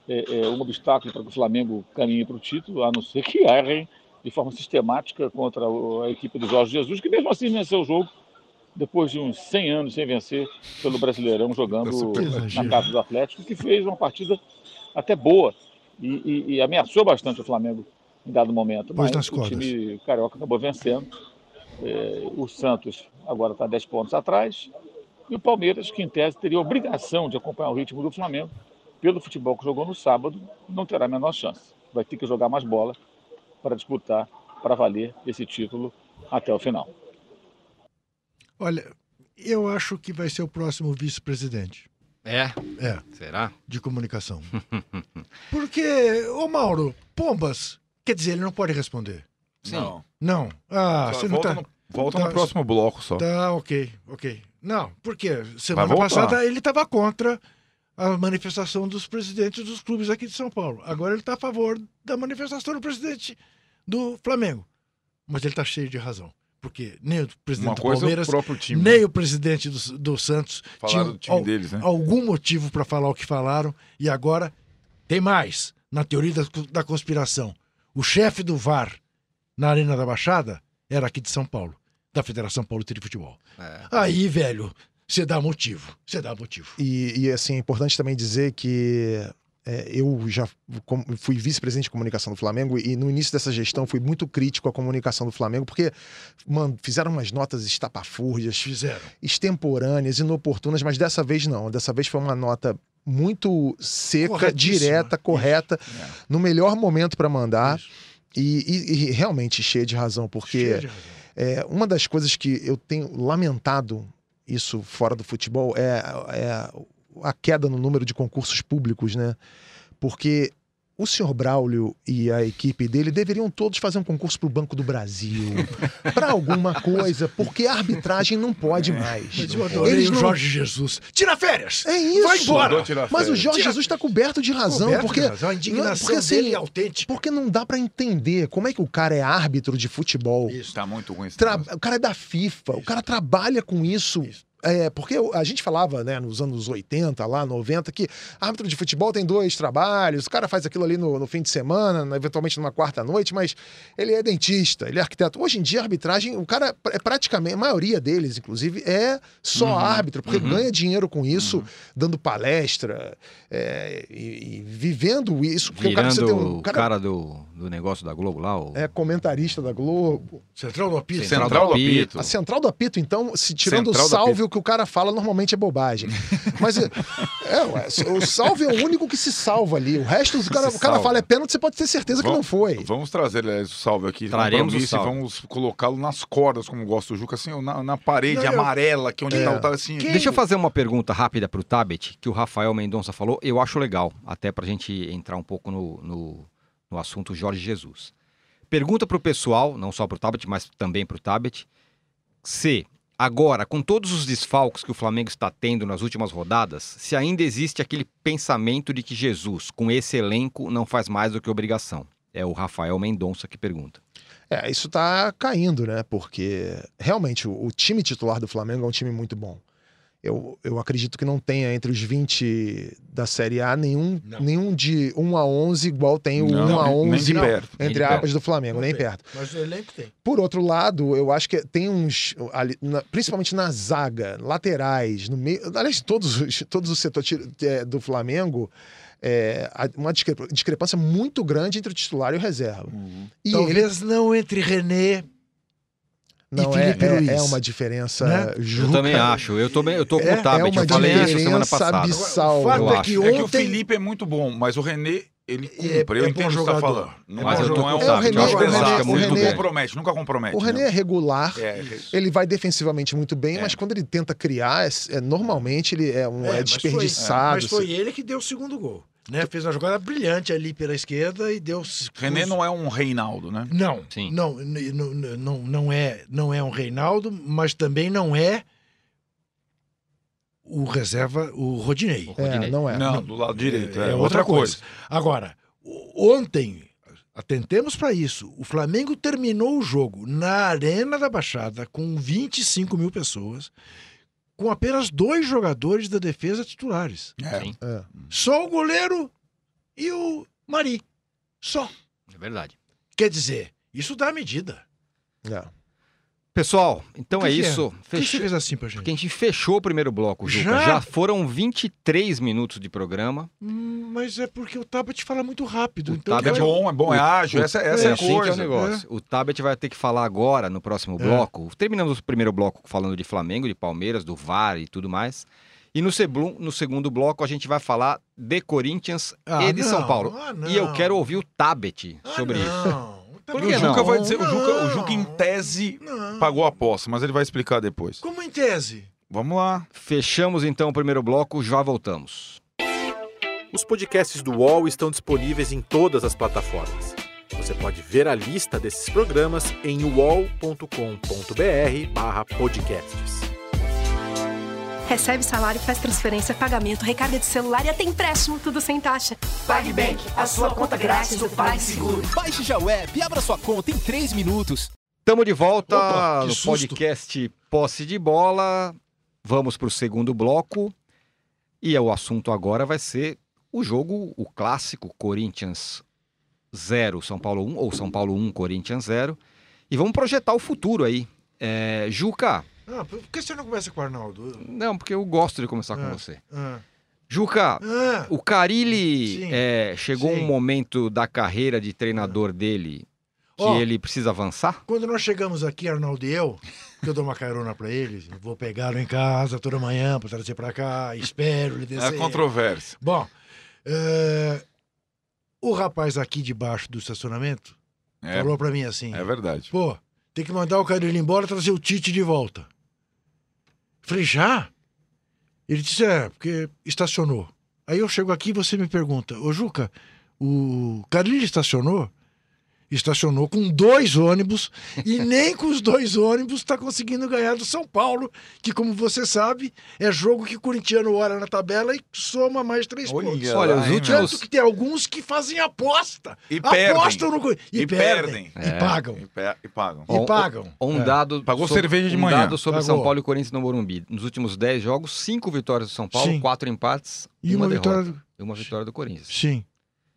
S5: é, é, um obstáculo para que o Flamengo caminhe para o título, a não ser que errem de forma sistemática contra a equipe do Jorge Jesus, que mesmo assim venceu o jogo depois de uns 100 anos sem vencer pelo Brasileirão, jogando na casa do Atlético, que fez uma partida até boa e, e- e ameaçou bastante o Flamengo em dado momento. Mas
S3: nas
S5: o
S3: cordas.
S5: time carioca acabou vencendo. É, o Santos agora está 10 pontos atrás. E o Palmeiras, que em tese teria obrigação de acompanhar o ritmo do Flamengo, pelo futebol que jogou no sábado, não terá a menor chance. Vai ter que jogar mais bola para disputar, para valer esse título até o final.
S3: Olha, eu acho que vai ser o próximo vice-presidente
S1: É?
S3: É.
S1: Será?
S3: de comunicação. Porque, ô Mauro, Pombas, quer dizer, ele não pode responder.
S1: Sim.
S4: Não.
S3: Não. Ah,
S4: Só
S3: você não
S4: volta
S3: tá.
S4: no, volta
S3: tá-
S4: no próximo bloco só.
S3: Tá, ok, ok. Não, porque semana passada ele estava contra a manifestação dos presidentes dos clubes aqui de São Paulo. Agora ele está a favor da manifestação do presidente do Flamengo. Mas ele está cheio de razão. Porque nem o presidente
S4: Uma
S3: do
S4: é o
S3: Palmeiras,
S4: próprio time.
S3: nem o presidente do, do Santos
S4: Falaram
S3: tinham
S4: do time
S3: al-
S4: deles, né?
S3: algum motivo para falar o que falaram. E agora tem mais, na teoria da, da conspiração. O chefe do VAR na Arena da Baixada era aqui de São Paulo. da Federação Paulista de Futebol.
S1: É.
S3: Aí, velho, você dá motivo. Você dá motivo.
S2: E, e, assim, é importante também dizer que é, eu já fui vice-presidente de comunicação do Flamengo e no início dessa gestão fui muito crítico à comunicação do Flamengo, porque mano, fizeram umas notas estapafúrdias,
S3: Fizeram.
S2: extemporâneas, inoportunas, mas dessa vez não. Dessa vez foi uma nota muito seca, direta, correta,
S4: É.
S2: no melhor momento para mandar e, e- e realmente cheia de razão, porque
S3: de razão.
S2: é, uma das coisas que eu tenho lamentado isso fora do futebol é, é a queda no número de concursos públicos, né? Porque o senhor Braulio e a equipe dele deveriam todos fazer um concurso para o Banco do Brasil, para alguma coisa, porque a arbitragem não pode mais.
S3: Mas eu adorei
S2: Eles
S3: o
S2: não-
S3: Jorge Jesus. Tira férias!
S2: É isso.
S3: Vai embora!
S2: Mas o. Jorge
S3: Tira-
S2: Jesus está coberto de razão,
S3: Coberto
S2: porque
S3: de razão, a indignação
S2: porque, assim,
S3: dele é autêntica.
S2: porque não dá para entender como é que o cara é árbitro de futebol.
S3: Isso.
S4: Tá muito ruim
S2: Tra-. O cara é da FIFA, o cara trabalha com isso.
S3: Isso.
S2: É, porque a gente falava, né, nos anos 80, lá, 90, que árbitro de futebol tem dois trabalhos, o cara faz aquilo ali no, no fim de semana, eventualmente numa quarta-noite, mas ele é dentista, ele é arquiteto. Hoje em dia, a arbitragem, o cara é praticamente, a maioria deles, inclusive, é só
S4: Uhum.
S2: árbitro, porque
S1: Uhum.
S2: ganha dinheiro com isso, dando palestra é, e, e vivendo isso. Porque o cara
S1: Virando
S2: precisa ter um.
S1: o
S2: cara
S1: cara do, do negócio da Globo lá, o
S2: é comentarista da Globo.
S3: Central do apito.
S1: Central
S4: Central
S1: do apito.
S2: A central do apito, então, se tirando
S4: Central
S2: o
S4: do
S2: salve, o que o cara fala normalmente é bobagem. Mas é, ué, o salve é o único que se salva ali. O resto, o cara, o cara fala é pênalti, você pode ter certeza que não foi.
S4: Vamos trazer aliás, o salve aqui.
S1: Traremos o salve.
S4: E vamos colocá-lo nas cordas, como gosta o Juca, assim, na, na parede
S3: Não, eu-
S4: amarela, que é onde
S2: É.
S4: tá, tá assim.
S3: Quem-
S1: Deixa eu fazer uma pergunta rápida pro Tabet, que o Rafael Mendonça falou, eu acho legal, até pra gente entrar um pouco no, no, no assunto Jorge Jesus. Pergunta pro pessoal, não só pro Tabet, mas também pro Tabet, se agora, com todos os desfalques que o Flamengo está tendo nas últimas rodadas, se ainda existe aquele pensamento de que Jesus, com esse elenco, não faz mais do que obrigação. É o Rafael Mendonça que pergunta.
S2: É, isso tá caindo, né? Porque realmente o, o time titular do Flamengo é um time muito bom. Eu, eu acredito que não tenha entre os 20 da Série A nenhum,
S3: Não.
S2: nenhum de 1 a 11 igual tem o
S4: Não,
S2: 1 a
S4: nem
S2: 11
S4: de
S3: não.
S4: perto.
S2: Entre aspas do Flamengo,
S3: Não
S2: nem
S3: tem.
S2: perto.
S3: Mas o elenco tem.
S2: Por outro lado, eu acho que tem uns, ali, na- principalmente na zaga, laterais, no meio, aliás, todos, os- todos os setores é, do Flamengo, é, há uma discre- discrepância muito grande entre o titular e o reserva.
S4: Uhum.
S2: E ele
S3: Talvez não entre René
S2: não
S3: e
S2: é,
S3: Felipe
S2: é,
S3: Luiz.
S2: é uma diferença.
S3: Né?
S1: Eu também acho, eu tô, bem- eu tô com
S3: É-
S1: o Tabet,
S2: é uma
S1: eu falei isso semana passada.
S2: abissal.
S3: o fato
S1: eu
S3: é que
S4: É que o
S3: ontem
S4: Felipe é muito bom, mas o René, ele
S3: É-
S4: cumpre. eu
S3: é
S4: entendo
S3: bom
S4: o que você tá
S3: jogador.
S4: falando. Não,
S1: Mas eu tô
S4: não é
S1: com
S4: um
S1: o Tabet,
S2: eu acho que o
S4: pesado,
S2: René- o
S4: muito
S2: René-
S4: compromete, nunca compromete.
S2: O René
S4: não.
S2: é regular.
S4: É, é.
S2: Ele vai defensivamente muito bem,
S4: É.
S2: mas quando ele tenta criar, é- é- normalmente ele é, um, é,
S3: mas foi-
S2: desperdiçado.
S3: Mas foi ele que deu o segundo gol. Né? Fez uma jogada brilhante ali pela esquerda e deu.
S4: René não é um Reinaldo, né?
S3: Não,
S1: Sim.
S3: não, n- n- não, não, é, não é um Reinaldo, mas também não é o reserva, o Rodinei.
S1: O Rodinei.
S2: É, não é.
S4: Não, do lado direito. É,
S3: é outra coisa. Agora, o- ontem, atentemos para isso, o Flamengo terminou o jogo na Arena da Baixada com 25 mil pessoas, com apenas dois jogadores da defesa titulares.
S4: É.
S1: Sim,
S2: É.
S3: Só o goleiro e o Mari. Só.
S1: é verdade.
S3: Quer dizer, isso dá a medida.
S2: É.
S1: Pessoal, então
S3: O que
S1: é
S3: que é?
S1: isso.
S3: Por que você
S1: Fechou.
S3: fez assim pra gente?
S1: Porque a gente fechou o primeiro bloco, Juca.
S3: Já?
S1: Já foram 23 minutos de programa.
S3: Hum, mas é porque o Tabet fala muito rápido.
S1: O
S3: então
S4: É
S1: Tabet
S3: vai-
S4: bom, é bom, é ágil. Essa, essa é,
S1: é
S4: a
S1: assim que é o
S4: coisa.
S1: negócio. O Tabet vai ter que falar agora, no próximo
S3: É.
S1: bloco. Terminamos o primeiro bloco falando de Flamengo, de Palmeiras, do VAR e tudo mais. E no, seblu- no segundo bloco a gente vai falar de Corinthians
S3: Ah,
S1: e de São
S3: não,
S1: Paulo.
S3: ah,
S1: E eu quero ouvir o Tabet
S3: Ah,
S1: sobre isso.
S3: não. O
S1: Por
S4: O
S1: que
S3: Tabet-
S4: Juca
S1: não?
S4: vai dizer, o Juca, o. Juca em tese
S3: Não.
S4: pagou a aposta, mas ele vai explicar depois.
S3: Como em tese?
S4: Vamos lá.
S1: Fechamos então o primeiro bloco, já voltamos.
S6: Os podcasts do UOL estão disponíveis em todas as plataformas. Você pode ver a lista desses programas em uol.com.br/podcasts.
S7: Recebe salário, faz transferência, pagamento, recarga de celular e até empréstimo, tudo sem taxa. PagBank, a sua conta grátis do PagSeguro.
S8: Baixe já o app e abra sua conta em 3 minutos.
S1: Estamos de volta
S3: Opa,
S1: no
S3: susto.
S1: podcast Posse de Bola. Vamos para o segundo bloco. E o assunto agora vai ser o jogo, o clássico Corinthians 0, São Paulo 1, ou São Paulo 1, Corinthians 0. E vamos projetar o futuro aí. É, Juca,
S3: Ah, por que você não começa com o Arnaldo?
S1: não, porque eu gosto de começar com
S3: Ah.
S1: você.
S3: Ah,
S1: Juca,
S3: ah,
S1: o Carilli
S3: Sim.
S1: é, chegou
S3: Sim.
S1: um momento da carreira de treinador dele que
S3: Ó.
S1: ele precisa avançar?
S3: quando nós chegamos aqui, Arnaldo e eu, que eu dou uma carona pra eles, eu vou pegá-lo em casa toda manhã pra trazer pra cá, espero ele
S4: É
S3: descer.
S4: controvérsia.
S3: Bom, é, o rapaz aqui debaixo do estacionamento
S4: É,
S3: falou pra mim assim:
S4: é verdade.
S3: pô, tem que mandar o Carilho embora e trazer o Tite de volta. Falei, já? Ele disse, é, porque estacionou. Aí eu chego aqui e você me pergunta, ô Juca, o Carilho estacionou? Estacionou com dois ônibus e nem com os dois ônibus está conseguindo ganhar do São Paulo, que, como você sabe, é jogo que o corintiano olha na tabela e soma mais três
S4: Olha
S3: pontos.
S4: lá,
S1: Olha, os últimos-
S3: Tanto que tem alguns que fazem aposta.
S4: E perdem.
S3: Apostam no Cor- e,
S4: E
S3: perdem.
S4: perdem.
S3: E pagam.
S4: E, pe- e pagam.
S3: E pagam.
S1: Um
S3: É.
S1: dado
S4: Pagou
S1: sobre-
S4: cerveja de
S1: um
S4: manhã.
S1: dado sobre
S3: Pagou.
S1: São Paulo e Corinthians no Morumbi. Nos últimos 10 jogos, 5 vitórias do São Paulo,
S3: Sim.
S1: 4 empates
S3: E uma,
S1: derrota.
S3: vitória.
S1: E uma vitória do Corinthians.
S3: Sim.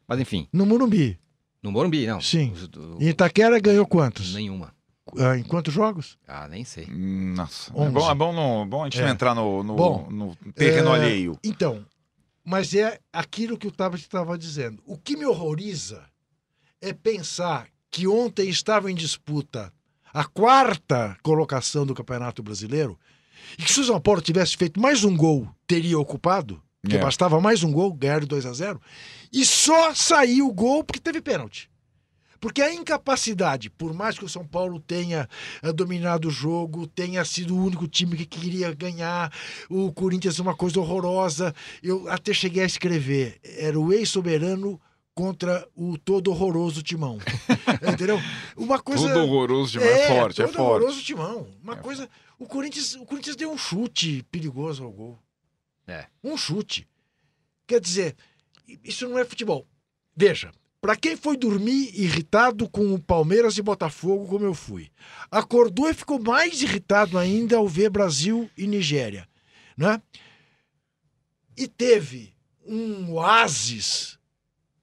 S1: Mas enfim,
S3: No Morumbi.
S1: No Morumbi, não.
S3: Sim.
S1: Os do-
S3: E Itaquera ganhou quantos?
S1: Nenhuma.
S3: Ah, em quantos jogos?
S1: Ah, nem sei.
S4: Nossa. É bom, é bom, não- bom a gente não
S3: É.
S4: entrar no, no,
S3: Bom,
S4: no terreno
S3: é,
S4: alheio.
S3: Então, mas é aquilo que o Tabet estava dizendo. O que me horroriza é pensar que ontem estava em disputa a quarta colocação do Campeonato Brasileiro e que se o São Paulo tivesse feito mais um gol, teria ocupado, porque
S4: É.
S3: bastava mais um gol, ganhar de 2 a 0 e só saiu o gol porque teve pênalti. Porque a incapacidade, por mais que o São Paulo tenha eh, dominado o jogo, tenha sido o único time que queria ganhar, o Corinthians é uma coisa horrorosa. Eu até cheguei a escrever, era o ex-soberano contra o todo horroroso Timão. Entendeu? Uma coisa
S4: Tudo horroroso demais. É, forte, é
S3: todo
S4: forte.
S3: horroroso Timão. Uma coisa, o Corinthians, o Corinthians deu um chute perigoso ao gol.
S1: É.
S3: Um chute. Quer dizer, isso não é futebol. Veja, para quem foi dormir irritado com o Palmeiras e Botafogo, como eu fui, acordou e ficou mais irritado ainda ao ver Brasil e Nigéria, né? E teve um oásis.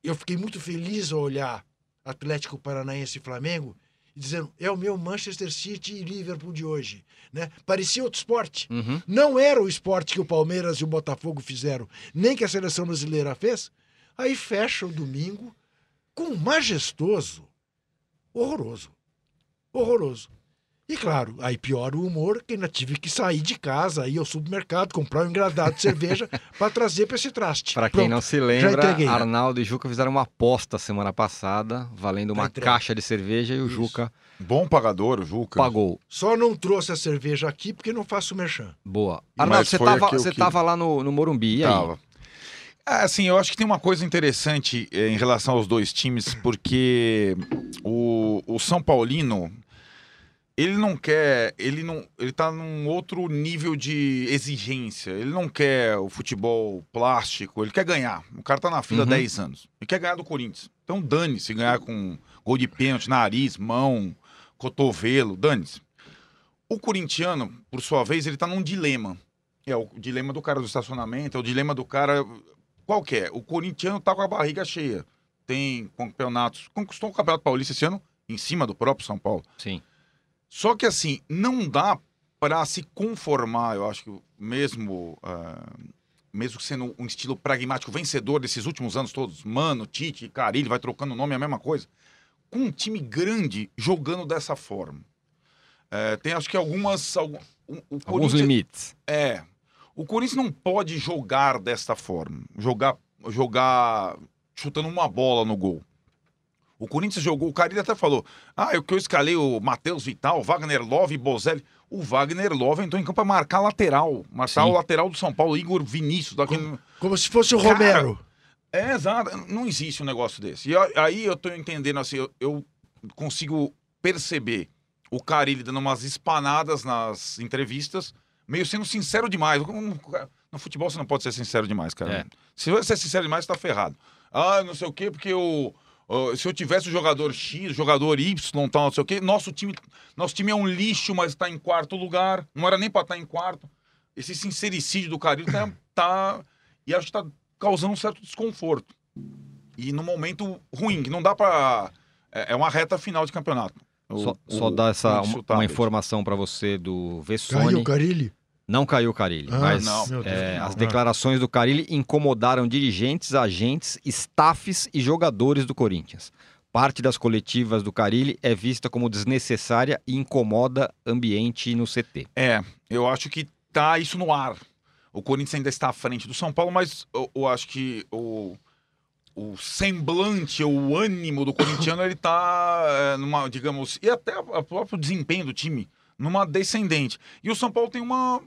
S3: Eu fiquei muito feliz ao olhar Atlético Paranaense e Flamengo e dizendo é o meu Manchester City e Liverpool de hoje, né? Parecia outro esporte.
S1: Uhum.
S3: Não era o esporte que o Palmeiras e o Botafogo fizeram, nem que a seleção brasileira fez. Aí fecha o domingo com um majestoso, horroroso. Horroroso. E claro, aí piora o humor, que ainda tive que sair de casa, ir ao supermercado, comprar um engradado de cerveja para trazer para esse traste.
S1: Pra quem
S3: Pronto.
S1: não se lembra. Arnaldo e Juca fizeram uma aposta semana passada, valendo uma caixa de cerveja e o
S3: Isso.
S1: Juca
S4: Bom pagador, o Juca.
S1: pagou.
S3: Só não trouxe a cerveja aqui porque não faço merchan.
S1: Boa. Arnaldo, você
S4: foi
S1: tava,
S4: aquilo
S1: você
S4: que-
S1: tava lá no, no Morumbi, e aí?
S4: Tava. É, assim, eu acho que tem uma coisa interessante eh, em relação aos dois times, porque o, o São Paulino, ele não quer, ele não, ele tá num outro nível de exigência. Ele não quer o futebol plástico, ele quer ganhar. O cara tá na fila há
S1: Uhum.
S4: 10 anos. Ele quer ganhar do Corinthians. Então dane-se ganhar com gol de pênalti, nariz, mão, cotovelo, dane-se. O corintiano, por sua vez, ele tá num dilema. É o dilema do cara do estacionamento, é o dilema do cara qual que é? O corintiano tá com a barriga cheia. Tem campeonatos. Conquistou o Campeonato Paulista esse ano em cima do próprio São Paulo.
S1: Sim.
S4: Só que assim, não dá para se conformar, eu acho que mesmo. ah, mesmo sendo um estilo pragmático vencedor desses últimos anos todos, Mano, Tite, Carilli, vai trocando nome, é a mesma coisa, com um time grande jogando dessa forma. É, tem acho que algumas. algum- o- o
S1: Alguns limites.
S4: é. O Corinthians não pode jogar desta forma. Jogar, jogar chutando uma bola no gol. O Corinthians jogou, o Carilho até falou: ah, eu que eu escalei o Matheus Vital, Wagner Love e Bozelli. O Wagner Love entrou em campo para marcar lateral. Marcar
S1: Sim.
S4: o lateral do São Paulo, Igor Vinícius. Daquele...
S3: Como se fosse o
S4: Cara,
S3: Romero.
S4: É, exato. Não existe um negócio desse. E aí eu tô entendendo assim, eu, eu consigo perceber o Carilli dando umas espanadas nas entrevistas, meio sendo sincero demais. No, futebol você não pode ser sincero demais, cara.
S1: É.
S4: Se você ser sincero demais, você tá ferrado. Ah, não sei o quê, porque o. se eu tivesse o jogador X, o jogador Y, tal, não sei o quê, nosso time, nosso time é um lixo, mas está em quarto lugar. Não era nem para estar em quarto. Esse sincericídio do Carilli tá, tá. E acho que tá causando um certo desconforto. E no momento ruim, que não dá pra. É é uma reta final de campeonato. O-
S1: Só,
S4: o-
S1: só dar essa, uma, uma informação para você do Vessone.
S3: o Carilli?
S1: Não caiu o Carilli,
S3: Ah,
S1: mas
S3: Deus.
S1: é, as declarações do Carilli incomodaram dirigentes, agentes, staffs e jogadores do Corinthians. Parte das coletivas do Carilli é vista como desnecessária e incomoda ambiente no CT.
S4: É, eu acho que tá isso no ar. O Corinthians ainda está à frente do São Paulo, mas eu, eu acho que o, o semblante, o ânimo do corintiano, ele tá é, numa, digamos, e até o próprio desempenho do time, numa descendente. E o São Paulo tem uma.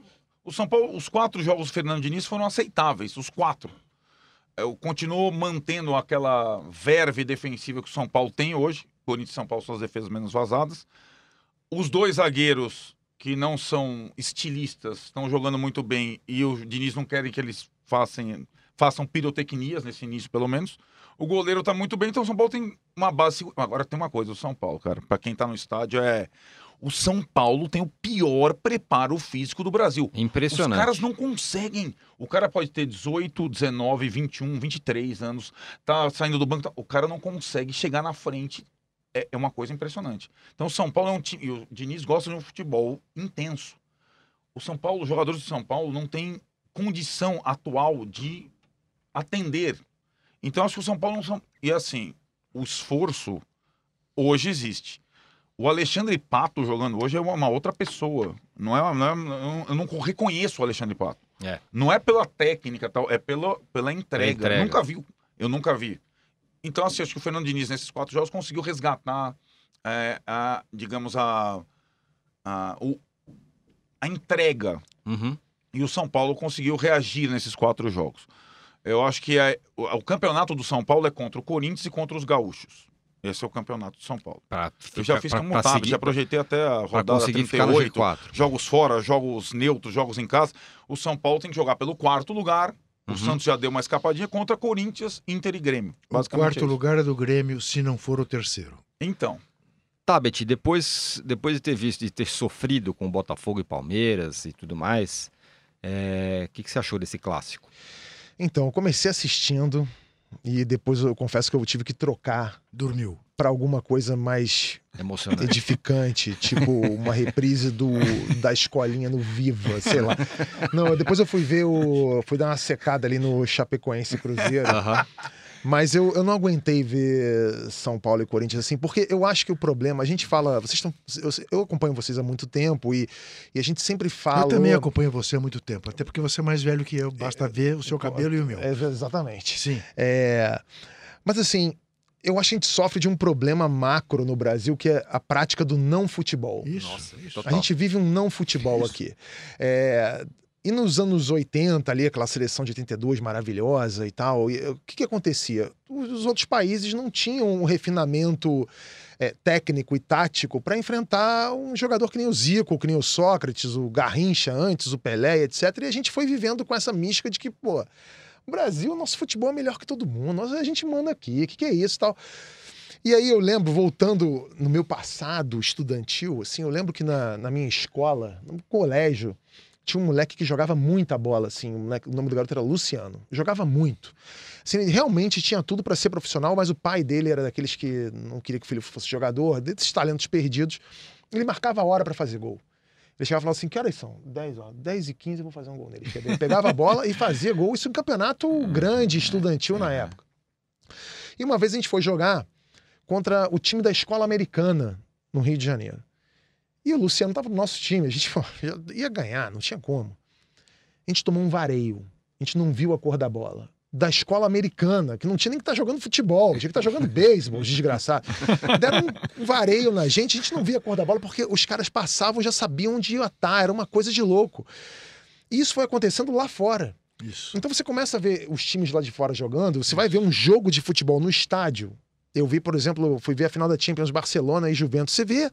S4: O São Paulo, os quatro jogos do Fernando Diniz foram aceitáveis, os quatro. Eu continuo mantendo aquela verve defensiva que o São Paulo tem hoje. Corinthians e São Paulo são as defesas menos vazadas. Os dois zagueiros que não são estilistas estão jogando muito bem e o Diniz não querem que eles façam, façam pirotecnias nesse início, pelo menos. O goleiro tá muito bem, então o São Paulo tem uma base. Agora tem uma coisa, o São Paulo, cara, para quem tá no estádio é. O São Paulo tem o pior preparo físico do Brasil.
S1: Impressionante.
S4: Os caras não conseguem. O cara pode ter 18, 19, 21, 23 anos, tá saindo do banco. tá- O cara não consegue chegar na frente. É, é uma coisa impressionante. Então, o São Paulo é um time. E o Diniz gosta de um futebol intenso. O São Paulo, os jogadores do São Paulo não têm condição atual de atender. Então, acho que o São Paulo não são. E assim, o esforço hoje existe. O Alexandre Pato jogando hoje é uma, outra pessoa. Não é, não é- eu não reconheço o Alexandre Pato.
S1: É.
S4: Não é pela técnica, tal, é pela, pela entrega.
S1: entrega.
S4: Nunca vi. Eu nunca vi. Então, assim, acho que o Fernando Diniz, nesses quatro jogos, conseguiu resgatar, é, a, digamos, a, a, o- a entrega.
S1: Uhum.
S4: E o São Paulo conseguiu reagir nesses quatro jogos. Eu acho que é- o, o campeonato do São Paulo é contra o Corinthians e contra os gaúchos. Esse é o campeonato do São Paulo.
S1: Pra
S4: Eu já fiz
S1: pra-
S4: como tab, já projetei até a rodada
S1: conseguir ficar no
S4: 38.
S1: G4.
S4: Jogos fora, jogos neutros, jogos em casa. O São Paulo tem que jogar pelo quarto lugar. O
S1: Uhum.
S4: Santos já deu uma escapadinha contra Corinthians, Inter e Grêmio.
S3: O quarto
S4: é
S3: lugar é do Grêmio, se não for o terceiro.
S4: Então,
S1: Tá, Beti, depois, depois de ter visto, de ter sofrido com Botafogo e Palmeiras e tudo mais, é, o que, que você achou desse clássico?
S2: Então, eu comecei assistindo e depois eu confesso que eu tive que trocar
S3: Dormiu.
S2: para alguma coisa mais
S1: Emocionante.
S2: edificante, tipo uma reprise do da escolinha no Viva, sei lá. Não, depois eu fui ver o. fui dar uma secada ali no Chapecoense e Cruzeiro.
S1: Aham.
S2: Mas eu, eu não aguentei ver São Paulo e Corinthians assim, porque eu acho que o problema, a gente fala, vocês estão. Eu, eu acompanho vocês há muito tempo e, e a gente sempre fala.
S3: Eu também acompanho você há muito tempo, até porque você é mais velho que eu, basta ver o seu cabelo e o meu.
S2: É, exatamente.
S3: Sim.
S2: É, Mas assim, eu acho que a gente sofre de um problema macro no Brasil, que é a prática do não futebol.
S3: Isso.
S1: Nossa,
S3: isso.
S2: A gente vive um não futebol aqui. É, E nos anos 80, ali, aquela seleção de 82 maravilhosa e tal, e, o que, que acontecia? Os os outros países não tinham um refinamento é, técnico e tático para enfrentar um jogador que nem o Zico, que nem o Sócrates, o Garrincha antes, o Pelé, etc. E a gente foi vivendo com essa mística de que, pô, o Brasil, nosso futebol é melhor que todo mundo, nós, a gente manda aqui, o que, que é isso e tal. E aí eu lembro, voltando no meu passado estudantil, assim, eu lembro que na, na minha escola, no colégio, tinha um moleque que jogava muita bola, assim, o, moleque- o nome do garoto era Luciano. Jogava muito. Assim, ele realmente tinha tudo para ser profissional, mas o pai dele era daqueles que não queria que o filho fosse jogador, desses talentos perdidos. Ele marcava a hora para fazer gol. Ele chegava e falava assim: que horas são? 10 horas. 10 e 15 eu vou fazer um gol nele. Ele pegava a bola e fazia gol. Isso em campeonato grande, estudantil na época. E uma vez a gente foi jogar contra o time da escola americana no Rio de Janeiro. E o Luciano estava no nosso time, a gente pô, ia ganhar, não tinha como. A gente tomou um vareio, a gente não viu a cor da bola. Da escola americana, que não tinha nem que estar jogando futebol, tinha que estar jogando beisebol, desgraçado. Deram um vareio na gente, a gente não via a cor da bola, porque os caras passavam já sabiam onde ia estar, era uma coisa de louco. E isso foi acontecendo lá fora.
S3: Isso.
S2: Então você começa a ver os times lá de fora jogando, você vai ver um jogo de futebol no estádio. Eu vi, por exemplo, fui ver a final da Champions Barcelona e Juventus. Você vê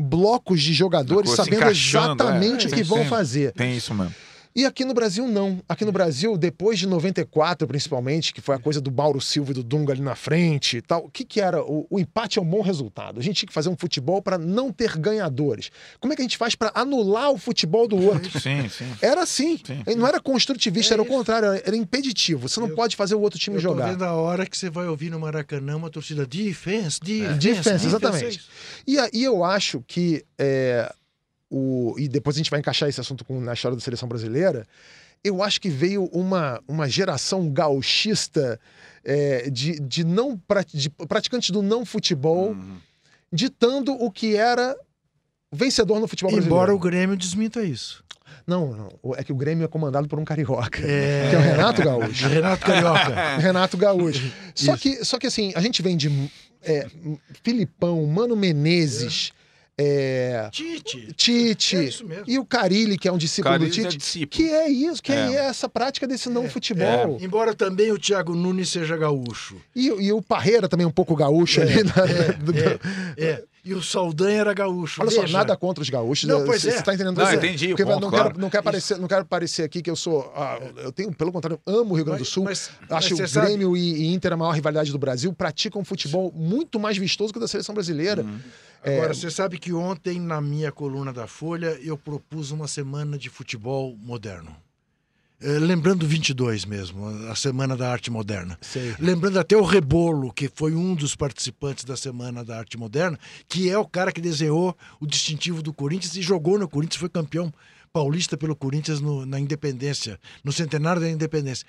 S2: blocos de jogadores sabendo
S4: encaixando,
S2: exatamente
S4: é,
S2: o que vão
S4: sempre.
S2: fazer.
S4: tem isso mesmo.
S2: E aqui no Brasil, não. Aqui no Brasil, depois de 94, principalmente, que foi a coisa do Mauro Silva e do Dunga ali na frente e tal, o que, que era? O, o empate é um bom resultado. A gente tinha que fazer um futebol para não ter ganhadores. Como é que a gente faz para anular o futebol do outro?
S4: Sim, sim.
S2: Era assim.
S4: Sim.
S2: Não era construtivista,
S3: É
S2: era o contrário, era- impeditivo. Você não
S3: Eu-
S2: pode fazer o outro time
S3: Eu tô
S2: jogar.
S3: vendo a hora que você vai ouvir no Maracanã uma torcida defense, defense,
S2: Defense,
S3: é
S2: exatamente.
S3: isso.
S2: E aí eu acho que é, o e depois a gente vai encaixar esse assunto com, na história da seleção brasileira. Eu acho que veio uma, uma geração gauchista é, de, de não de praticantes do não futebol
S4: Uhum.
S2: ditando o que era vencedor no futebol brasileiro.
S3: Embora o Grêmio desminta isso.
S2: Não, não. É que o Grêmio é comandado por um carioca.
S3: É...
S2: Que é o Renato Gaúcho.
S3: Renato Carioca.
S2: Renato Gaúcho. Só
S3: Isso.
S2: que, só que assim, a gente vem de é, Filipão, Mano Menezes, é,
S3: Tite.
S2: Tite
S3: É isso mesmo.
S2: e o Carilli, que é um discípulo
S4: Carilli
S2: do
S4: é
S2: Tite.
S4: discípulo.
S2: Que é isso, que é,
S4: É.
S2: essa prática desse não futebol.
S3: Embora também o Thiago Nunes seja gaúcho.
S2: E, e o Parreira também um pouco gaúcho ali. na-
S3: É, é. E o Saldanha era gaúcho.
S2: Olha só,
S3: Veja.
S2: nada contra os gaúchos.
S3: Não, pois
S2: Você
S3: é.
S2: tá entendendo?
S4: Não,
S2: Você-
S4: entendi o
S2: Porque
S4: ponto,
S2: não,
S4: claro.
S2: quero, não, quero parecer, não quero parecer aqui que eu sou. ah, eu tenho, pelo contrário, amo o Rio Grande do
S3: Mas-
S2: Sul.
S3: mas- mas
S2: Acho que
S3: você
S2: o
S3: sabe-
S2: Grêmio e, e Inter, a maior rivalidade do Brasil, praticam futebol muito mais vistoso que o da seleção brasileira.
S4: Uhum.
S3: Agora,
S2: É.
S3: você sabe que ontem, na minha coluna da Folha, eu propus uma semana de futebol moderno. Eh, lembrando 22 mesmo, a Semana da Arte Moderna.
S2: Sei.
S3: Lembrando até o Rebolo, que foi um dos participantes da Semana da Arte Moderna, que é o cara que desenhou o distintivo do Corinthians e jogou no Corinthians, foi campeão paulista pelo Corinthians no- na Independência, no centenário da Independência.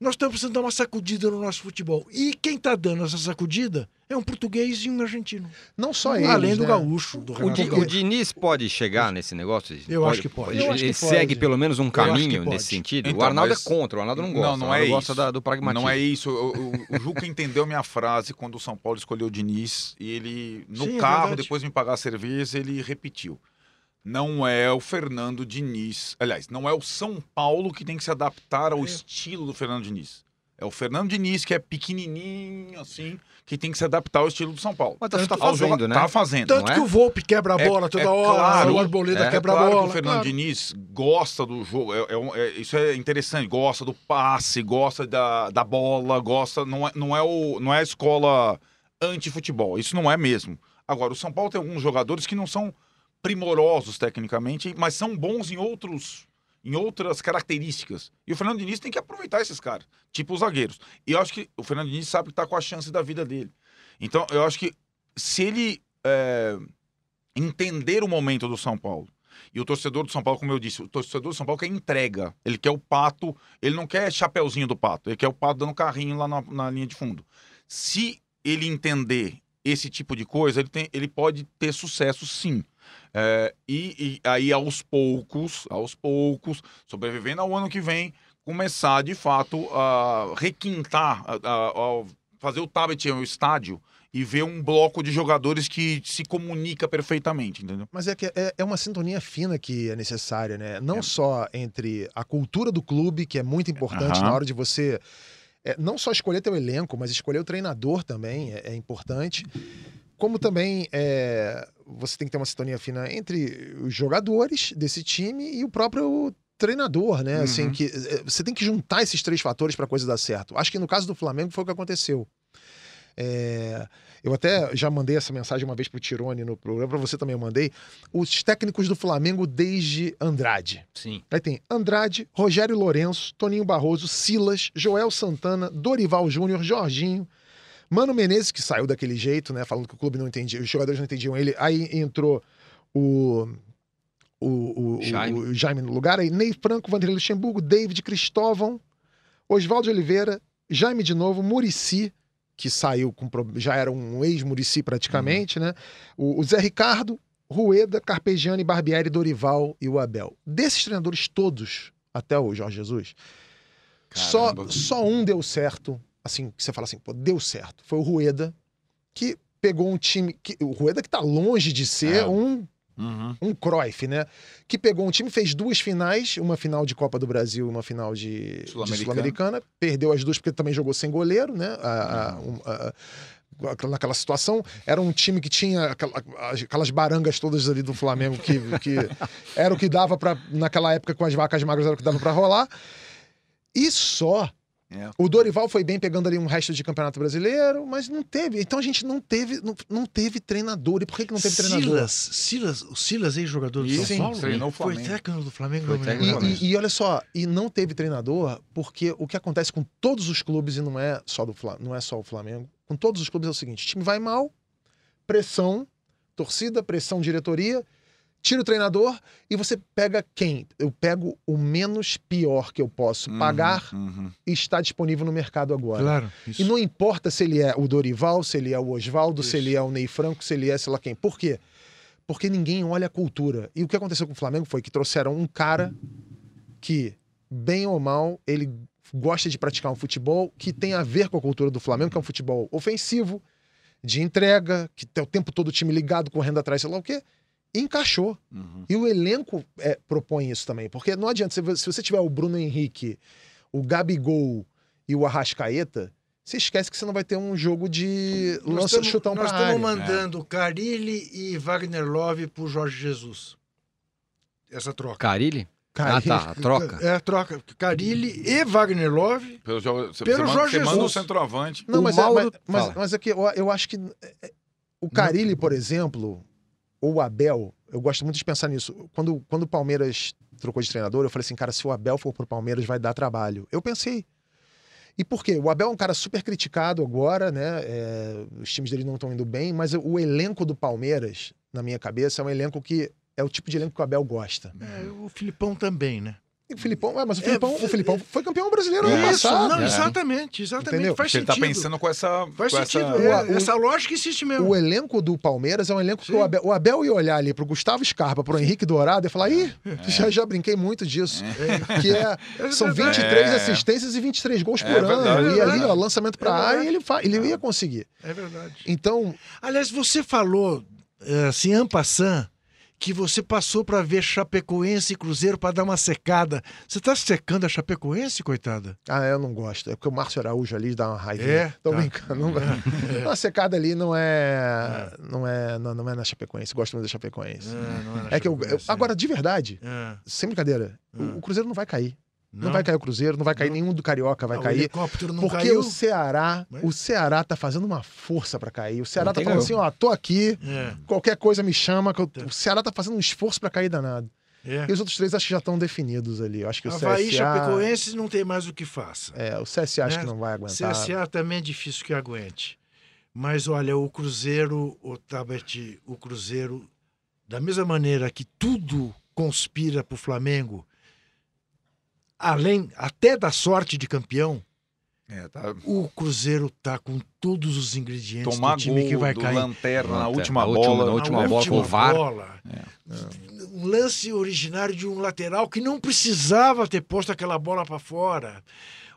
S3: Nós estamos precisando dar uma sacudida no nosso futebol. E quem está dando essa sacudida é um português e um argentino.
S2: Não só eles.
S3: Além do
S2: né?
S3: gaúcho, do
S1: O,
S3: Renato
S1: Di- o. Diniz pode chegar nesse negócio?
S3: Eu
S1: Pode-
S3: acho que pode.
S1: Ele, ele
S3: que pode.
S1: segue pelo menos um caminho nesse sentido. o
S4: Então,
S1: Arnaldo
S4: mas-
S1: é contra, o Arnaldo não gosta.
S4: Não, não
S1: o
S4: é
S1: gosta
S4: isso.
S1: da- do pragmatismo.
S4: Não é isso. O, o- o Juca entendeu minha frase quando o São Paulo escolheu o Diniz e ele, no
S3: Sim, é
S4: carro,
S3: verdade.
S4: depois de me pagar a cerveja, ele repetiu. Não é o Fernando Diniz. Aliás, não é o São Paulo que tem que se adaptar ao
S3: É.
S4: estilo do Fernando Diniz. É o Fernando Diniz, que é pequenininho, assim, que tem que se adaptar ao estilo do São Paulo.
S1: Mas tá, tá fazendo, né?
S4: Tá fazendo.
S3: Tanto
S1: não é?
S3: que o Volpe quebra a
S4: É-
S3: bola toda
S4: é
S3: hora,
S4: claro,
S3: o Arboleda
S1: é
S3: quebra
S4: claro
S3: a
S4: que
S3: bola.
S4: o Fernando
S3: claro.
S4: Diniz gosta do jogo. é- é é- isso é interessante. Gosta do passe, gosta da, da bola, gosta. Não é, não, é o, não é a escola anti-futebol. Isso não é mesmo. Agora, o São Paulo tem alguns jogadores que não são primorosos tecnicamente, mas são bons em outros. Em outras características. E o Fernando Diniz tem que aproveitar esses caras, tipo os zagueiros. E eu acho que o Fernando Diniz sabe que tá com a chance da vida dele. Então, eu acho que se ele é, entender o momento do São Paulo. E o torcedor do São Paulo, como eu disse, o torcedor do São Paulo quer entrega. Ele quer o pato, ele não quer chapeuzinho do pato, ele quer o pato dando carrinho lá na, na linha de fundo. Se ele entender esse tipo de coisa, ele, tem, ele pode ter sucesso sim. É, e, e aí, aos poucos, aos poucos, sobrevivendo ao ano que vem, começar de fato a requintar, a, a- a fazer o tablet ao estádio e ver um bloco de jogadores que se comunica perfeitamente, entendeu?
S2: Mas é que é, é uma sintonia fina que é necessária, né? Não
S4: É.
S2: só entre a cultura do clube, que é muito importante
S4: Aham.
S2: na hora de você é, não só escolher teu elenco, mas escolher o treinador também é, é importante. Como também é, você tem que ter uma sintonia fina entre os jogadores desse time e o próprio treinador, né? Assim,
S4: Uhum.
S2: que é, você tem que juntar esses três fatores para a coisa dar certo. Acho que no caso do Flamengo foi o que aconteceu. É, eu até já mandei essa mensagem uma vez pro Tirone no programa, para você também eu mandei. Os técnicos do Flamengo desde Andrade.
S1: Sim.
S2: Aí tem Andrade, Rogério Lourenço, Toninho Barroso, Silas, Joel Santana, Dorival Júnior, Jorginho, Mano Menezes, que saiu daquele jeito, né? Falando que o clube não entendia, os jogadores não entendiam ele. Aí entrou o. O, o,
S1: Jaime.
S2: o Jaime no lugar, aí Ney Franco, Vanderlei Luxemburgo, David Cristóvão, Oswaldo Oliveira, Jaime de novo, Murici, que saiu com já era um ex-Murici praticamente, né? O, o Zé Ricardo, Rueda, Carpegiani, Barbieri, Dorival e o Abel. Desses treinadores todos, até o Jorge Jesus, só, só um deu certo, assim, que você fala assim, pô, deu certo. Foi o Rueda, que pegou um time. Que, o Rueda que tá longe de ser
S4: É.
S2: um
S4: Uhum.
S2: um Cruyff, né? Que pegou um time, fez duas finais, uma final de Copa do Brasil e uma final de
S4: Sul-Americana.
S2: Sul-Americana. Perdeu as duas porque também jogou sem goleiro, né? A- a- um- a- naquela situação. Era um time que tinha aquela- aquelas barangas todas ali do Flamengo que, que era o que dava para naquela época com as vacas magras era o que dava para rolar. E só.
S4: É.
S2: O Dorival foi bem pegando ali um resto de campeonato brasileiro, mas não teve. Então a gente não teve, não, não teve treinador. E por que, que não teve treinador?
S3: Silas, Silas, o Silas, ex-jogador do São
S4: sim,
S3: Paulo,
S4: treinou o
S3: foi
S4: Flamengo.
S3: técnico do Flamengo.
S1: Foi
S3: não me
S1: técnico
S3: lembro.
S1: do
S2: E, e- e olha só, e não teve treinador, porque o que acontece com todos os clubes, e não é só do não é só o Flamengo, com todos os clubes é o seguinte: o time vai mal, pressão, torcida, pressão, diretoria, tira o treinador e você pega quem? Eu pego o menos pior que eu posso
S4: Uhum,
S2: pagar
S4: uhum.
S2: e está disponível no mercado agora.
S3: Claro, isso.
S2: E não importa se ele é o Dorival, se ele é o Oswaldo, se ele é o Ney Franco, se ele é sei lá quem. Por quê? Porque ninguém olha a cultura. E o que aconteceu com o Flamengo foi que trouxeram um cara que, bem ou mal, ele gosta de praticar um futebol que tem a ver com a cultura do Flamengo, que é um futebol ofensivo, de entrega, que tem o tempo todo o time ligado, correndo atrás, sei lá o quê. E encaixou.
S4: Uhum.
S2: E o elenco é, propõe isso também. Porque não adianta, se se você tiver o Bruno Henrique, o Gabigol e o Arrascaeta, você esquece que você não vai ter um jogo de
S3: Nós
S2: lança
S3: tamo-
S2: chutão
S3: Nós
S2: pra área.
S3: estamos mandando Carilli e Wagner Love pro Jorge Jesus. Essa troca.
S1: Carilli?
S2: Cara,
S1: ah, tá. a Troca.
S3: É a troca. Carilli e Wagner Love.
S4: Pelo jogo, você,
S3: Pelo
S4: você manda,
S3: Jorge
S4: você manda um
S3: Jesus.
S4: centroavante.
S2: Não,
S1: O
S2: mas, é-
S1: Mauro-
S2: mas, mas,
S1: Fala.
S2: mas é que eu, eu acho que é, é, o Carilli, por exemplo, ou o Abel, eu gosto muito de pensar nisso. Quando, quando o Palmeiras trocou de treinador, eu falei assim, cara, se o Abel for pro Palmeiras, vai dar trabalho. Eu pensei. E por quê? O Abel é um cara super criticado agora, né? É, os times dele não estão indo bem, mas o elenco do Palmeiras, na minha cabeça, é um elenco que é o tipo de elenco que o Abel gosta.
S3: É, o Filipão também, né?
S2: O Filipão, é, mas o Filipão, o Filipão foi campeão brasileiro ano
S3: Isso,
S2: passado.
S3: não,
S1: É.
S3: exatamente, exatamente.
S2: Entendeu?
S3: Faz
S4: Ele tá
S3: sentido.
S4: pensando com essa.
S3: Faz
S4: com
S3: sentido.
S4: essa...
S3: é,
S2: O- o-
S3: essa lógica existe mesmo.
S2: O elenco do Palmeiras é um elenco que
S3: Sim.
S2: o Abel, o Abel ia olhar ali pro Gustavo Scarpa, pro Henrique Dourado e falar: ih, já, já brinquei muito disso. Que é,
S3: É
S2: são
S3: verdade.
S2: 23
S4: É.
S2: assistências e 23 gols
S4: É
S2: por
S4: verdade,
S2: ano.
S3: é
S2: e ali,
S3: verdade.
S2: ó, lançamento pra
S3: É
S2: área,
S3: verdade.
S2: e ele, fa- ele ia conseguir.
S3: É verdade.
S2: Então,
S3: Aliás, você falou, eh, assim, passant, que você passou para ver Chapecoense e Cruzeiro para dar uma secada. Você tá secando a Chapecoense, coitada?
S2: ah, eu não gosto. É porque o Márcio Araújo ali dá uma raiva.
S3: É?
S2: Tô
S3: Tá.
S2: brincando. Não, Uma secada ali não é. Não é, não, não é na Chapecoense. Gosto muito da Chapecoense.
S3: Ah, não na
S2: É que eu, eu- agora, de verdade,
S3: é.
S2: sem brincadeira, o-
S3: Hum.
S2: o Cruzeiro não vai cair. Não,
S3: Não?
S2: vai cair o Cruzeiro, não vai cair
S3: Não.
S2: nenhum do Carioca, vai
S3: Ah, O
S2: cair.
S3: helicóptero não
S2: Porque
S3: caiu?
S2: o Ceará,
S3: Mas-
S2: o Ceará tá fazendo uma força pra cair. O Ceará tá falando
S1: ganhou.
S2: assim, ó, tô aqui,
S3: É,
S2: qualquer coisa me chama, eu- o Ceará tá fazendo um esforço pra cair danado.
S3: é.
S2: E os outros três acho que já estão definidos ali. Eu acho que o
S3: Havaí,
S2: CSA,
S3: Chapecoense não tem mais o que faça.
S2: é, o CSA acho
S3: É,
S2: que não vai aguentar.
S3: CSA também é difícil que aguente. Mas olha, o Cruzeiro, o Tabet, o Cruzeiro, da mesma maneira que tudo conspira para o Flamengo, além até da sorte de campeão,
S4: É, tá.
S3: o Cruzeiro tá com todos os ingredientes
S4: Tomar
S3: do time
S4: gol
S3: que vai
S4: do
S3: cair.
S4: Lanterna na última
S1: na última-
S4: bola.
S1: na última bola com o VAR.
S3: bola. Um lance originário de um lateral que não precisava ter posto aquela bola para fora.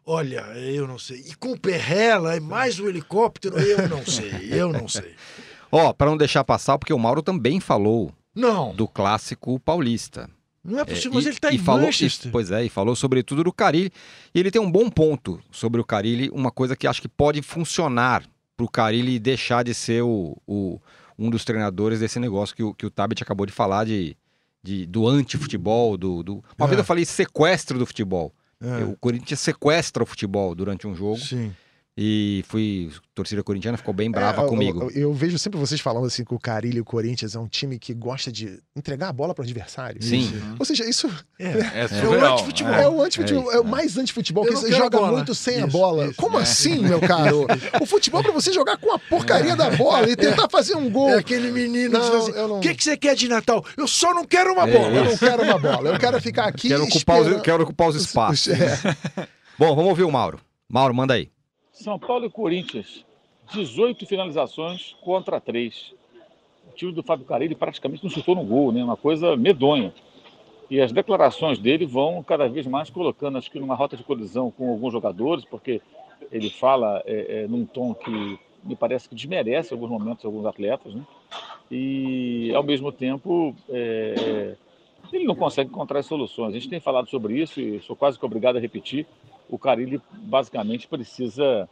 S3: Olha, eu não sei. E com o Perrela e mais o helicóptero, eu não sei, eu não sei.
S1: Ó, pra não deixar passar, porque o Mauro também falou
S3: Não,
S1: do clássico paulista.
S3: Não é
S1: É,
S3: possível, mas
S1: e-
S3: ele tá
S1: e
S3: em
S1: falou,
S3: Manchester.
S1: e- Pois é, e falou sobretudo do Carilli. E ele tem um bom ponto sobre o Carilli, uma coisa que acho que pode funcionar pro Carilli deixar de ser o, o- um dos treinadores desse negócio que o, que o Tabet acabou de falar de, de- do anti-futebol, do, do... Uma
S3: É.
S1: vez eu falei sequestro do futebol.
S3: É,
S1: O Corinthians sequestra o futebol durante um jogo
S3: sim.
S1: E fui... A torcida corintiana ficou bem brava
S2: É, eu-
S1: comigo.
S2: Eu, eu vejo sempre vocês falando assim que o Carilho e o Corinthians é um time que gosta de entregar a bola pro adversário.
S1: Sim.
S2: Ou seja, isso
S3: É.
S4: É,
S3: É o
S4: surreal.
S3: antifutebol.
S2: É o antifutebol,
S1: É
S2: é,
S1: isso,
S2: o mais antifutebol, que você joga
S3: bola.
S2: muito sem a
S3: Isso,
S2: bola.
S3: isso,
S2: Como
S3: é.
S2: assim, meu caro? O futebol é pra você jogar com a porcaria da bola e tentar fazer um gol.
S3: É aquele menino
S2: Não,
S3: assim,
S2: não-
S3: o que, que você quer de Natal? Eu só não quero uma
S1: É,
S3: bola.
S2: Eu não quero uma bola, eu quero ficar aqui
S1: Quero ocupar, os,
S2: esperando-
S1: quero ocupar os espaços.
S2: É.
S1: Bom, vamos ouvir o Mauro. Mauro, manda aí.
S5: São Paulo e Corinthians, 18 finalizações contra 3. O time do Fábio Carilli praticamente não chutou no gol, né? Uma coisa medonha. E as declarações dele vão cada vez mais colocando, acho que numa rota de colisão com alguns jogadores, porque ele fala é, é, num tom que me parece que desmerece alguns momentos alguns atletas, né? E ao mesmo tempo é, é, ele não consegue encontrar soluções. A gente tem falado sobre isso e sou quase que obrigado a repetir. O Carilli basicamente precisa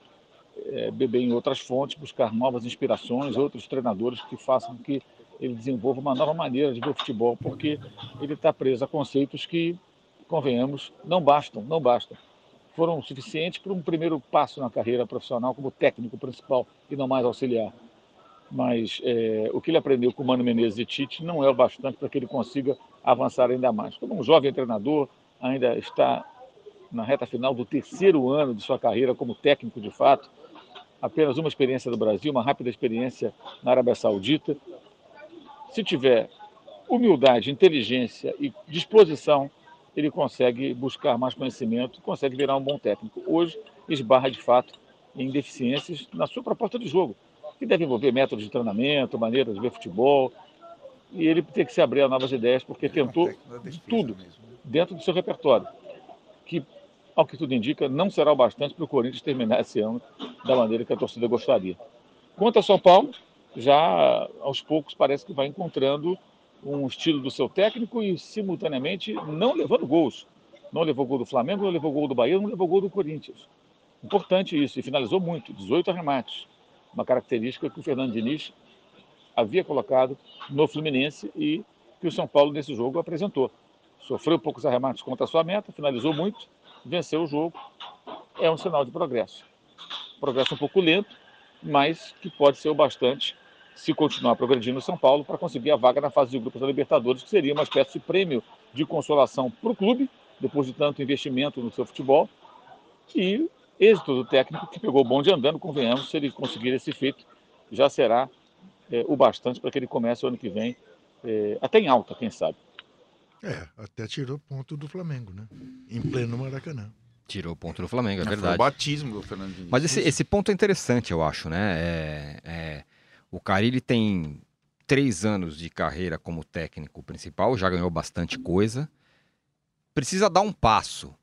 S5: é, beber em outras fontes, buscar novas inspirações, outros treinadores que façam que ele desenvolva uma nova maneira de ver o futebol, porque ele está preso a conceitos que, convenhamos, não bastam, não bastam. Foram suficientes para um primeiro passo na carreira profissional como técnico principal e não mais auxiliar. Mas é, o que ele aprendeu com Mano Menezes e Tite não é o bastante para que ele consiga avançar ainda mais. Como um jovem treinador, ainda está na reta final do terceiro ano de sua carreira como técnico de fato, apenas uma experiência do Brasil, uma rápida experiência na Arábia Saudita. Se tiver humildade, inteligência e disposição, ele consegue buscar mais conhecimento, consegue virar um bom técnico. Hoje, esbarra de fato em deficiências na sua proposta de jogo, que deve envolver métodos de treinamento, maneiras de ver futebol, e ele tem que se abrir a novas ideias, porque tentou tudo dentro do seu repertório, que, ao que tudo indica, não será o bastante para o Corinthians terminar esse ano da maneira que a torcida gostaria. Quanto a São Paulo, já aos poucos parece que vai encontrando um estilo do seu técnico e, simultaneamente, não levando gols. Não levou gol do Flamengo, não levou gol do Bahia, não levou gol do Corinthians. Importante isso, e finalizou muito, 18 arremates. Uma característica que o Fernando Diniz havia colocado no Fluminense e que o São Paulo nesse jogo apresentou. Sofreu poucos arremates contra a sua meta, finalizou muito, venceu o jogo. É um sinal de progresso. Progresso um pouco lento, mas que pode ser o bastante se continuar progredindo o São Paulo para conseguir a vaga na fase de grupos da Libertadores, que seria uma espécie de prêmio de consolação para o clube, depois de tanto investimento no seu futebol, e êxito do técnico que pegou o bonde andando, convenhamos, se ele conseguir esse feito, já será é, o bastante para que ele comece o ano que vem, é, até em alta, quem sabe.
S3: É, até tirou ponto do Flamengo, né? Em pleno Maracanã.
S1: Tirou o ponto do Flamengo, é
S4: Foi
S1: verdade.
S4: o batismo do Fernando Diniz.
S1: Mas esse, esse ponto é interessante, eu acho, né? É, é, o Carilli tem três anos de carreira como técnico principal, já ganhou bastante coisa. Precisa dar um passo.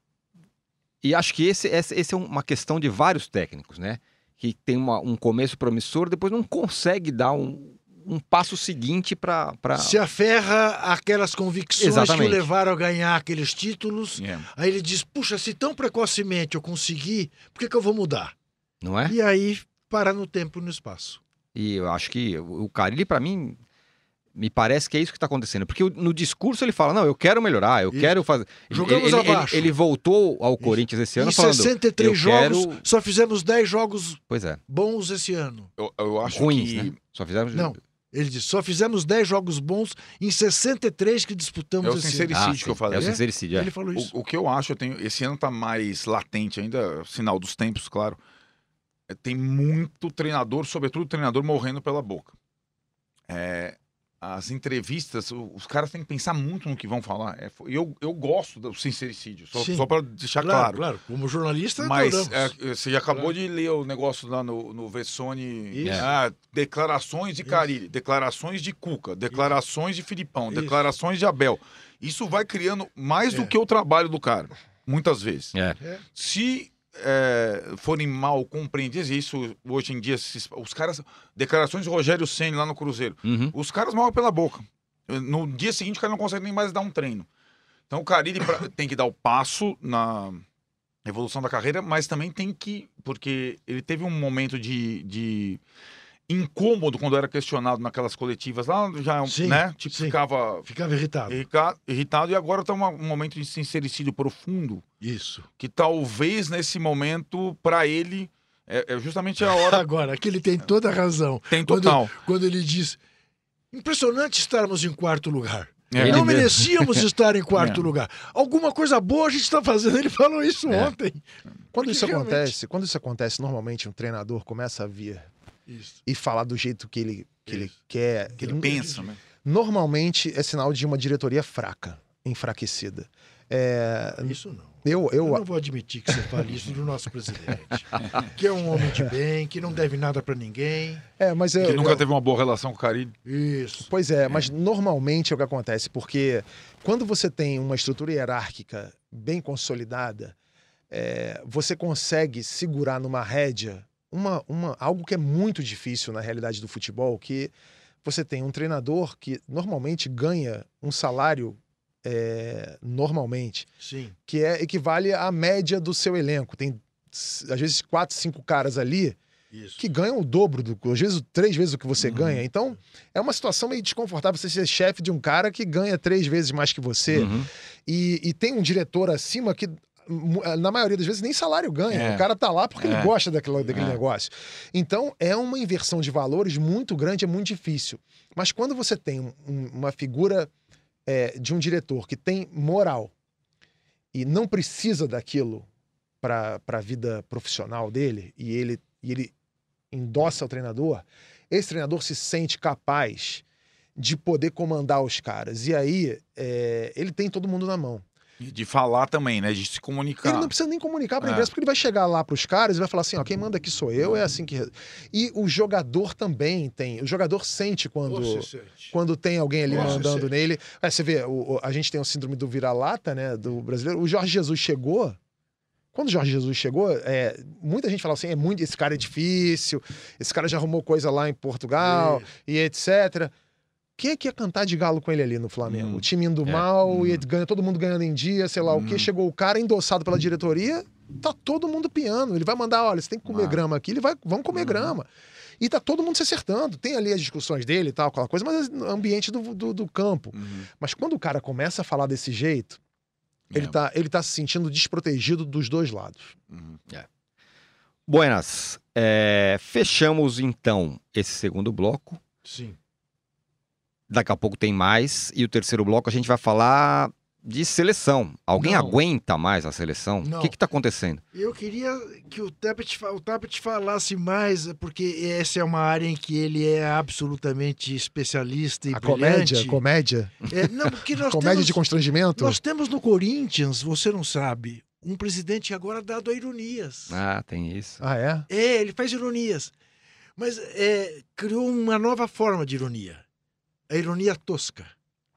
S1: E acho que esse, esse, esse é uma questão de vários técnicos, né? Que tem uma- um começo promissor, depois não consegue dar um, um passo seguinte para. Pra...
S3: Se aferra àquelas convicções
S1: Exatamente.
S3: que o levaram a ganhar aqueles títulos.
S4: É.
S3: Aí ele diz: puxa, se tão precocemente eu consegui, por que, que eu vou mudar?
S1: Não é?
S3: E aí para no tempo e no espaço.
S1: E eu acho que o Carilli, para mim, me parece que é isso que está acontecendo. Porque no discurso ele fala: não, eu quero melhorar, eu
S3: Isso.
S1: quero fazer. Ele-
S3: Jogamos
S1: ele, ele-
S3: abaixo.
S1: Ele, voltou ao Corinthians esse ano
S3: em
S1: falando.
S3: 63
S1: eu
S3: jogos,
S1: quero-
S3: só fizemos 10 jogos
S1: Pois é,
S3: bons esse ano.
S4: Eu, eu acho
S1: ruins,
S4: que
S1: né? Só fizemos.
S3: Não, Ele disse: só fizemos 10 jogos bons em 63 que disputamos
S4: É o
S3: esse
S4: sincericídio
S3: ano.
S1: Ah,
S4: que eu falei.
S1: É o
S3: É?
S1: sincericídio, é.
S3: Ele falou isso.
S4: O, o que eu acho, eu tenho, esse ano tá mais latente ainda, sinal dos tempos, claro. É, tem muito treinador, sobretudo treinador, morrendo pela boca. É, as entrevistas, os caras têm que pensar muito no que vão falar. É, eu, eu gosto do sincericídio, só,
S3: Sim.
S4: só para deixar
S3: claro,
S4: claro.
S3: claro. Como jornalista,
S4: Mas
S3: adoramos.
S4: é, você acabou de ler o negócio lá no, no Vessone.
S3: Isso.
S4: Ah, declarações de
S3: Isso.
S4: Carilli, declarações de Cuca, declarações de Filipão,
S3: Isso.
S4: declarações de Abel. Isso vai criando mais
S3: É.
S4: do que o trabalho do cara, muitas vezes.
S1: É.
S4: Se é, forem mal compreendidas, e isso hoje em dia, os caras. Declarações de Rogério Senna lá no Cruzeiro.
S1: Uhum.
S4: Os caras morrem pela boca. No dia seguinte, o cara não consegue nem mais dar um treino. Então, o Carilli pra- tem que dar o passo na evolução da carreira, mas também tem que. Porque ele teve um momento de, de incômodo quando era questionado naquelas coletivas lá, já,
S3: Sim,
S4: né? Tipo,
S3: sim.
S4: ficava
S3: Ficava irritado.
S4: irritado e agora está um momento de sincericídio profundo
S3: Isso.
S4: que talvez nesse momento, para ele, é, é justamente a hora.
S3: Agora, aqui ele tem toda a razão.
S4: Tem
S3: Quando-
S4: total.
S3: Quando ele diz: impressionante estarmos em quarto lugar.
S4: É.
S1: Ele
S3: não merecíamos estar em quarto
S4: É.
S3: lugar. Alguma coisa boa a gente está fazendo. Ele falou isso
S1: É.
S3: ontem.
S2: Quando
S3: Porque
S2: isso
S3: realmente-
S2: acontece, quando isso acontece, normalmente um treinador começa a vir
S3: Isso.
S2: e falar do jeito que ele, que ele quer.
S4: Que ele pensa, né?
S2: Normalmente é sinal de uma diretoria fraca, enfraquecida. É,
S3: Isso não.
S2: eu,
S3: Eu
S2: eu,
S3: não vou admitir que você fale isso do nosso presidente. que é um homem de bem, que não deve nada para ninguém.
S2: é, mas é,
S4: Que nunca teve uma boa relação com o Carilli.
S3: Isso.
S2: Pois é, mas normalmente é o que acontece, porque quando você tem uma estrutura hierárquica bem consolidada, é, você consegue segurar numa rédea uma, uma, algo que é muito difícil na realidade do futebol, que você tem um treinador que normalmente ganha um salário é, normalmente,
S3: Sim.
S2: que é equivale à média do seu elenco. Tem às vezes, quatro, cinco caras ali
S3: Isso.
S2: que ganham o dobro, do, às vezes três vezes o que
S1: Uhum.
S2: você ganha. Então, é uma situação meio desconfortável você ser chefe de um cara que ganha três vezes mais que você.
S1: Uhum.
S2: E, e tem um diretor acima que, na maioria das vezes, nem salário ganha.
S4: É.
S2: O cara tá lá porque ele
S4: É.
S2: gosta daquele, daquele
S4: É.
S2: negócio. Então, é uma inversão de valores muito grande, é muito difícil. Mas quando você tem um- um- uma figura é, de um diretor que tem moral e não precisa daquilo para a vida profissional dele, e ele, e ele endossa o treinador, esse treinador se sente capaz de poder comandar os caras. E aí, é, ele tem todo mundo na mão.
S4: E De falar também, né? De se comunicar.
S2: Ele não precisa nem comunicar para a
S4: É.
S2: imprensa, porque ele vai chegar lá para os caras e vai falar assim: ó, quem manda aqui sou eu, é assim que. E o jogador também tem. O jogador sente quando, quando tem alguém ali
S3: Nossa,
S2: mandando nele. É, você vê, o- o- a gente tem o síndrome do vira-lata, né, do brasileiro. O Jorge Jesus chegou. Quando o Jorge Jesus chegou, é, muita gente falava assim: é muito, esse cara é difícil, esse cara já arrumou coisa lá em Portugal e etc. Quem é que ia cantar de galo com ele ali no Flamengo?
S4: Hum.
S2: O time indo
S1: É.
S2: mal, e ganha, todo mundo ganhando em dia, sei lá o quê.
S4: Hum.
S2: Chegou o cara endossado pela diretoria, tá todo mundo piano. Ele vai mandar: olha, você tem que comer
S1: Ah.
S2: grama aqui, ele vai, vamos comer
S4: Uhum.
S2: grama. E tá todo mundo se acertando. Tem ali as discussões dele e tal, aquela coisa, mas é ambiente do, do, do campo.
S4: Uhum.
S2: Mas quando o cara começa a falar desse jeito, ele,
S4: É.
S2: tá, ele tá se sentindo desprotegido dos dois lados.
S4: Uhum.
S1: Buenas, é, fechamos então esse segundo bloco.
S3: Sim.
S1: Daqui a pouco tem mais. E o terceiro bloco a gente vai falar de seleção. Alguém
S3: Não.
S1: aguenta mais a seleção?
S3: Não.
S1: O que está acontecendo?
S3: Eu queria que o Tabet, fa- o falasse mais, porque essa é uma área em que ele é absolutamente especialista e
S2: a
S3: brilhante.
S2: comédia, comédia,
S3: É, não, porque nós
S2: comédia
S3: temos,
S2: de constrangimento.
S3: nós temos no Corinthians, você não sabe, um presidente agora dado a ironias.
S1: Ah, tem isso.
S2: Ah, é?
S3: É, ele faz ironias. Mas é, criou uma nova forma de ironia. A ironia tosca.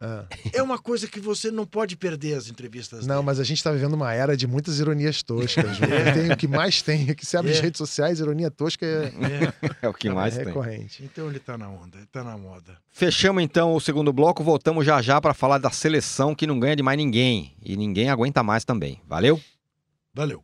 S2: Ah.
S3: É uma coisa que você não pode perder as entrevistas
S2: Não,
S3: dele.
S2: mas a gente tá vivendo uma era de muitas ironias toscas. viu? Tem o que mais tem, o que se abre as
S3: É.
S2: redes sociais, ironia tosca é,
S3: É,
S1: É o que
S2: é
S1: mais tem.
S2: recorrente.
S3: então ele tá na onda, ele tá na moda.
S1: Fechamos então o segundo bloco. Voltamos já já para falar da seleção que não ganha de mais ninguém. E ninguém aguenta mais também. Valeu?
S3: Valeu.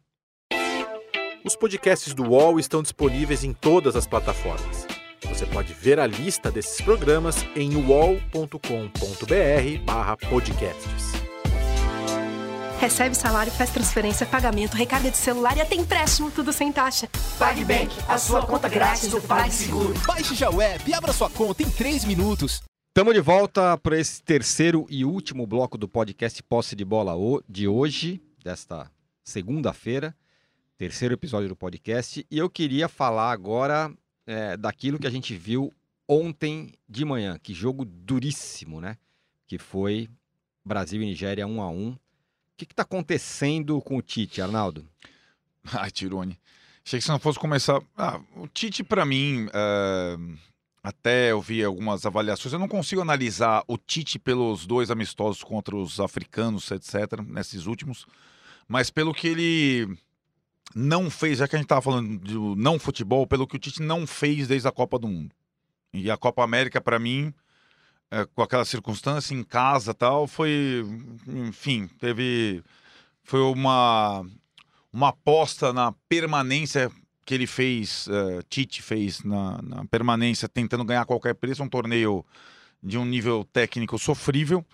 S6: Os podcasts do UOL estão disponíveis em todas as plataformas. Você pode ver a lista desses programas em uol.com.br/podcasts.
S7: Recebe salário, faz transferência, pagamento, recarga de celular e até empréstimo, tudo sem taxa. PagBank, a sua conta grátis do PagSeguro.
S8: Baixe já o app e abra sua conta em 3 minutos.
S1: Estamos de volta para esse terceiro e último bloco do podcast Posse de Bola de hoje, desta segunda-feira. Terceiro episódio do podcast. E eu queria falar agora é, daquilo que a gente viu ontem de manhã. Que jogo duríssimo, né? Que foi Brasil e Nigéria 1 a 1 O que está acontecendo com o Tite, Arnaldo?
S4: Ai, Tirone. Achei que se não fosse começar. Ah, o Tite, pra mim, é, até eu vi algumas avaliações. Eu não consigo analisar o Tite pelos dois amistosos contra os africanos, etc., nesses últimos. Mas pelo que ele não fez, já que a gente tava falando do não futebol, pelo que o Tite não fez desde a Copa do Mundo. E a Copa América, pra mim, é, com aquela circunstância em casa tal, foi. Enfim, teve. Foi uma uma aposta na permanência que ele fez, eh, Tite fez na, na permanência, tentando ganhar a qualquer preço, um torneio de um nível técnico sofrível.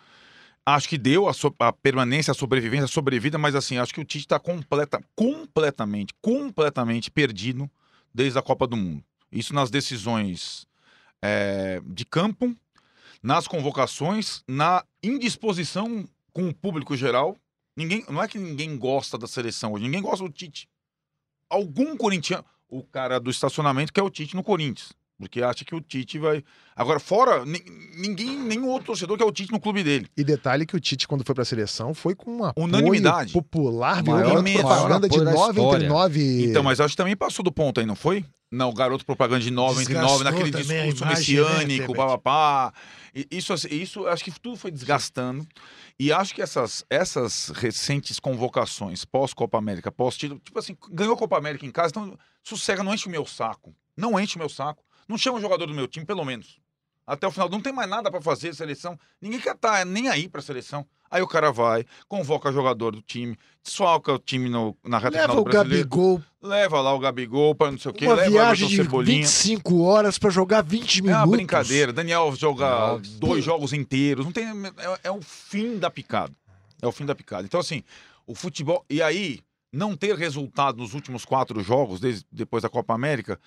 S4: Acho que deu a, so- a permanência, a sobrevivência, a sobrevida, mas assim, acho que o Tite está completa, completamente, completamente perdido desde a Copa do Mundo. Isso nas decisões eh, de campo, nas convocações, na indisposição com o público geral. Ninguém, não é que ninguém gosta da seleção hoje, ninguém gosta do Tite. Algum corintiano, o cara do estacionamento quer o Tite no Corinthians, porque acha que o Tite vai. Agora, fora, ni- ninguém, nenhum outro torcedor quer o Tite no clube dele.
S2: E detalhe que o Tite, quando foi pra seleção, foi com uma
S4: Unanimidade.
S2: popular, virou garoto propaganda de
S1: maior apoio da
S2: 9 entre
S1: história.
S2: 9.
S4: Então, mas acho que também passou do ponto aí, não foi? Não, o garoto propaganda de 9 entre
S3: Desgastou
S4: 9, naquele
S3: a
S4: discurso
S3: né,
S4: messiânico, papapá. E Isso, assim, isso, acho que tudo foi desgastando. E acho que essas, essas recentes convocações pós-Copa América, pós-título, tipo assim, ganhou a Copa América em casa, então sossega, não enche o meu saco. Não enche o meu saco. Não chama o jogador do meu time, pelo menos. Até o final, não tem mais nada pra fazer seleção. Ninguém quer estar nem aí pra seleção. Aí o cara vai, convoca jogador do time, desfalca o time no, na reta
S3: Leva
S4: final
S3: o
S4: do brasileiro.
S3: Gabigol,
S4: Leva lá o Gabigol para não sei o quê.
S3: uma
S4: leva o
S3: viagem de
S4: Cebolinha.
S3: 25 horas pra jogar 20
S4: É
S3: minutos.
S4: uma brincadeira. Daniel joga
S1: Nossa.
S4: dois jogos inteiros. Não tem, é, é o fim da picada. É o fim da picada. Então, assim, o futebol. E aí, não ter resultado nos últimos quatro jogos, desde, depois da Copa América,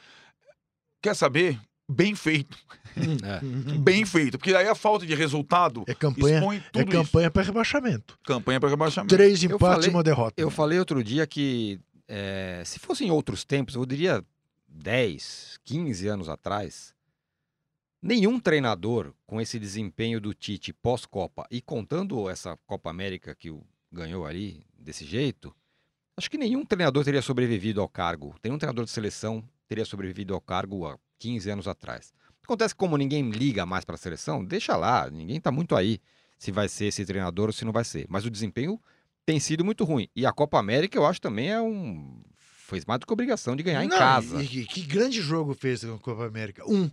S4: quer saber? Bem feito.
S1: É.
S4: Bem feito. Porque aí a falta de resultado
S3: É campanha,
S4: expõe
S3: é campanha para rebaixamento.
S4: Campanha para rebaixamento.
S3: Três empates
S1: falei-
S3: e uma derrota.
S1: Eu falei outro dia que é, se fossem outros tempos, eu diria 10, 15 anos atrás, nenhum treinador com esse desempenho do Tite pós-Copa e contando essa Copa América que o ganhou ali desse jeito, acho que nenhum treinador teria sobrevivido ao cargo. Nenhum treinador de seleção teria sobrevivido ao cargo há 15 anos atrás. Acontece que como ninguém liga mais para a seleção, deixa lá, ninguém está muito aí se vai ser esse treinador ou se não vai ser. Mas o desempenho tem sido muito ruim. E a Copa América, eu acho também é um. Fez mais do que obrigação de ganhar em
S3: Não,
S1: casa.
S3: E, e que grande jogo fez na Copa América? Um.